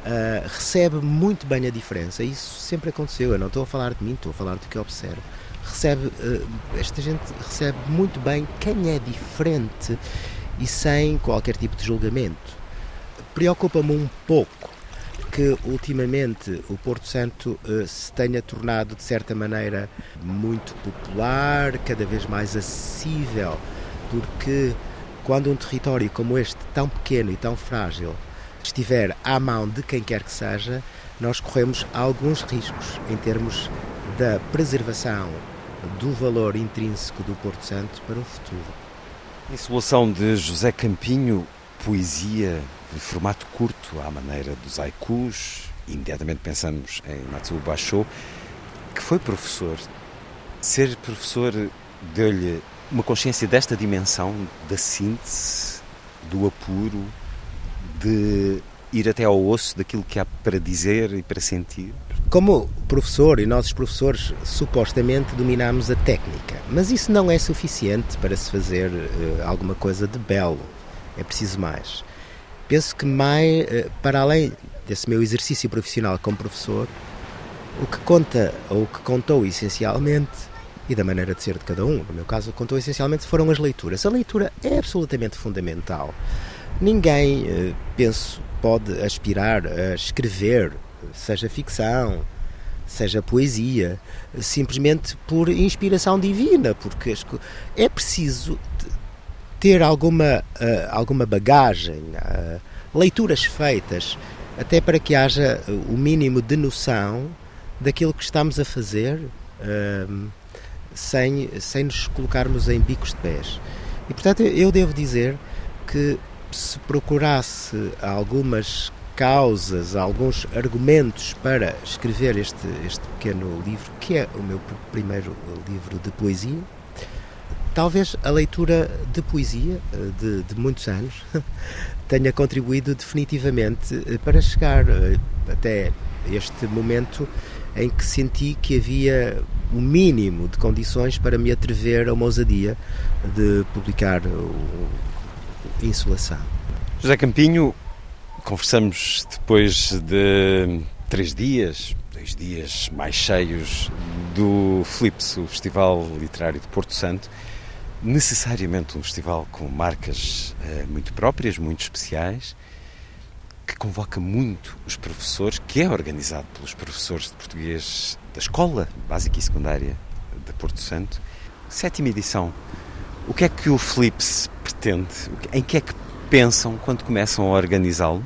uh, recebe muito bem a diferença. Isso sempre aconteceu. Eu não estou a falar de mim, estou a falar do que observo. Recebe, uh, esta gente recebe muito bem quem é diferente e sem qualquer tipo de julgamento. Preocupa-me um pouco que ultimamente o Porto Santo uh, se tenha tornado de certa maneira muito popular, cada vez mais acessível, porque quando um território como este, tão pequeno e tão frágil, estiver à mão de quem quer que seja, nós corremos alguns riscos em termos da preservação do valor intrínseco do Porto Santo para o futuro. Insolação de José Campinho, poesia de formato curto, à maneira dos haikus, imediatamente pensamos em Matsuo Basho, que foi professor. Ser professor deu-lhe uma consciência desta dimensão da síntese, do apuro, de ir até ao osso daquilo que há para dizer e para sentir? Como professor e nós professores supostamente dominamos a técnica, mas isso não é suficiente para se fazer uh, alguma coisa de belo. É preciso mais. Penso que mais, uh, para além desse meu exercício profissional como professor, o que conta ou o que contou essencialmente e da maneira de ser de cada um, no meu caso, contou essencialmente foram as leituras. A leitura é absolutamente fundamental. Ninguém, eh, penso, pode aspirar a escrever, seja ficção, seja poesia, simplesmente por inspiração divina, porque é preciso ter alguma, uh, alguma bagagem, uh, leituras feitas, até para que haja o mínimo de noção daquilo que estamos a fazer, uh, sem, sem nos colocarmos em bicos de pés. E portanto, eu devo dizer que se procurasse algumas causas, alguns argumentos para escrever este, este pequeno livro, que é o meu primeiro livro de poesia, talvez a leitura de poesia eh, de, de muitos anos tenha contribuído definitivamente eh, para chegar eh, até este momento em que senti que havia o mínimo de condições para me atrever a uma ousadia de publicar o Insolação. José Campinho, conversamos depois de três dias, dois dias mais cheios do Flips, o Festival Literário de Porto Santo, necessariamente um festival com marcas eh, muito próprias, muito especiais, que convoca muito os professores, que é organizado pelos professores de português da Escola Básica e Secundária de Porto Santo. Sétima edição. O que é que o Flips pretende? Em que é que pensam quando começam a organizá-lo?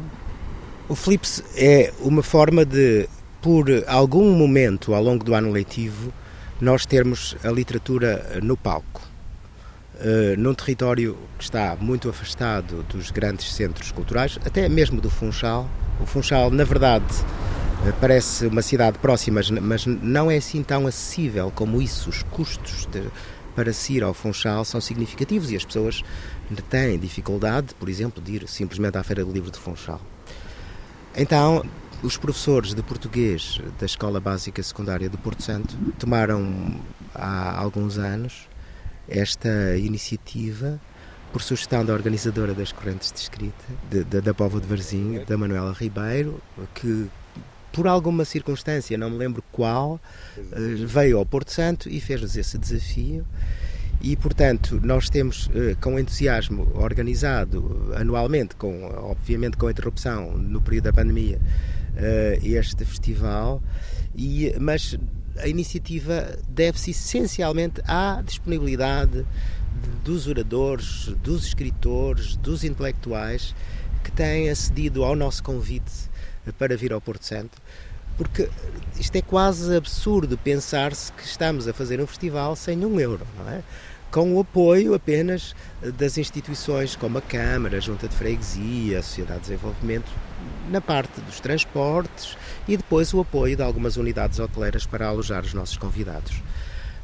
O Flips é uma forma de, por algum momento ao longo do ano letivo, nós termos a literatura no palco. Uh, num território que está muito afastado dos grandes centros culturais, até mesmo do Funchal. O Funchal, na verdade, uh, parece uma cidade próxima, mas não é assim tão acessível como isso. Os custos de, para se ir ao Funchal são significativos e as pessoas têm dificuldade, por exemplo, de ir simplesmente à Feira do Livro de Funchal. Então, os professores de português da Escola Básica Secundária de Porto Santo tomaram há alguns anos esta iniciativa por sugestão da organizadora das correntes de escrita, de, de, da Povo de Varzim, da Manuela Ribeiro, que por alguma circunstância, não me lembro qual, eh, veio ao Porto Santo e fez-nos esse desafio. E, portanto, nós temos eh, com entusiasmo organizado anualmente, com, obviamente com interrupção no período da pandemia, eh, este festival, e, mas a iniciativa deve-se essencialmente à disponibilidade dos oradores, dos escritores, dos intelectuais que têm acedido ao nosso convite para vir ao Porto Santo, porque isto é quase absurdo pensar-se que estamos a fazer um festival sem um euro, não é? Com o apoio apenas das instituições como a Câmara, a Junta de Freguesia, a Sociedade de Desenvolvimento, na parte dos transportes e depois o apoio de algumas unidades hoteleiras para alojar os nossos convidados.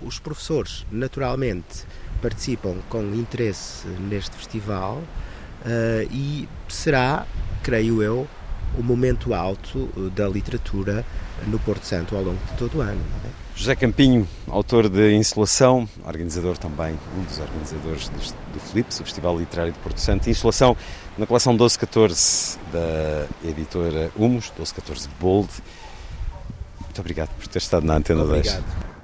Os professores, naturalmente, participam com interesse neste festival uh, e será, creio eu, o momento alto eh, da literatura no Porto Santo ao longo de todo o ano. É? José Campinho, autor de Insolação, organizador também, um dos organizadores do, do Flips, o Festival Literário de Porto Santo. Insolação na coleção 1214 da editora Humus, 1214 Bold. Muito obrigado por ter estado na Antena obrigado. 10.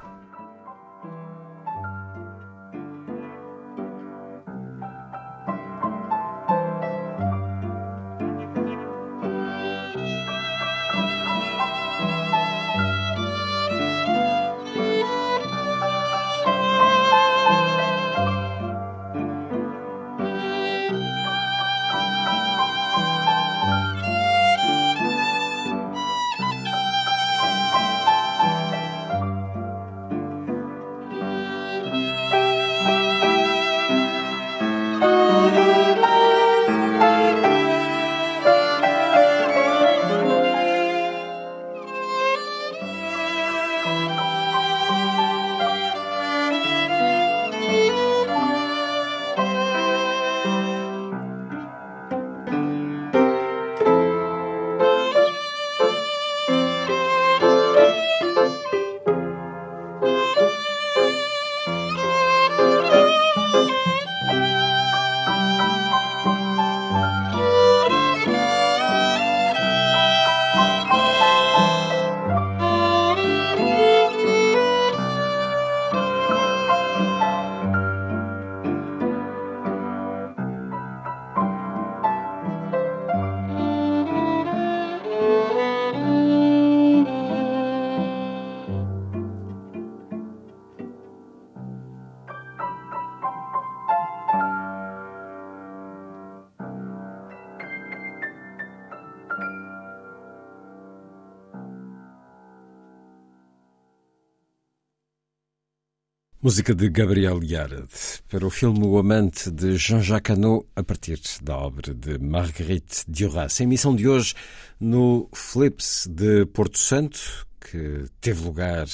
Música de Gabriel Yared para o filme O Amante de Jean-Jacques Hano, a partir da obra de Marguerite Duras. A emissão de hoje no Flips de Porto Santo, que teve lugar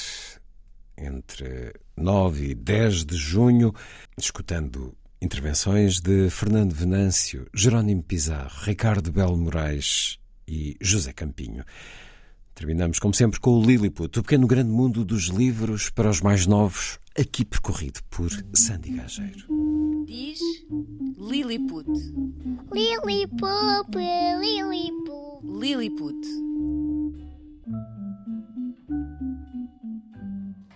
entre 9 e 10 de junho, escutando intervenções de Fernando Venâncio, Jerónimo Pizarro, Ricardo Belo Moraes e José Campinho. Terminamos, como sempre, com o Lilliput, o pequeno grande mundo dos livros para os mais novos, aqui percorrido por Sandy Gageiro. Diz Lilliput. Lilliput, Lilliput. Lilliput.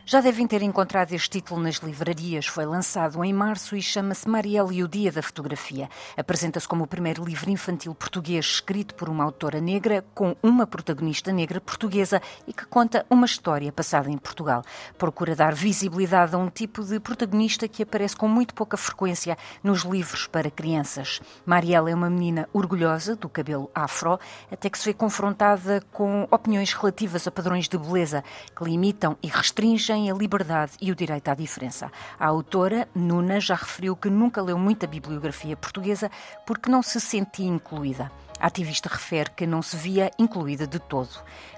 Já devem ter encontrado este título nas livrarias. Foi lançado em março e chama-se Marielle e o Dia da Fotografia. Apresenta-se como o primeiro livro infantil português escrito por uma autora negra, com uma protagonista negra portuguesa e que conta uma história passada em Portugal. Procura dar visibilidade a um tipo de protagonista que aparece com muito pouca frequência nos livros para crianças. Marielle é uma menina orgulhosa do cabelo afro, até que se vê confrontada com opiniões relativas a padrões de beleza que limitam e restringem a liberdade e o direito à diferença. A autora, Nuna, já referiu que nunca leu muita bibliografia portuguesa porque não se sentia incluída. A ativista refere que não se via incluída de todo.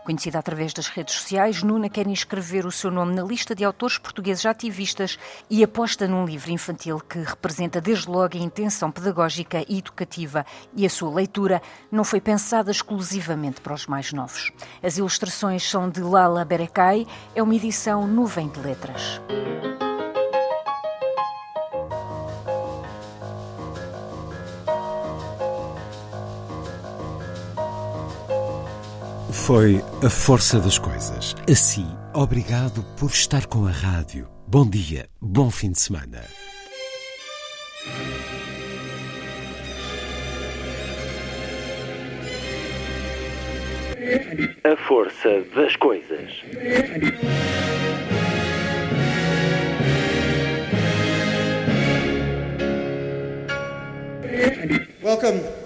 Conhecida através das redes sociais, Nuna quer inscrever o seu nome na lista de autores portugueses ativistas e aposta num livro infantil que representa desde logo a intenção pedagógica e educativa e a sua leitura não foi pensada exclusivamente para os mais novos. As ilustrações são de Lala Berekai, é uma edição nuvem de letras. Foi a força das coisas. Assim, obrigado por estar com a rádio. Bom dia, bom fim de semana. A força das coisas. Welcome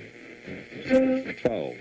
12.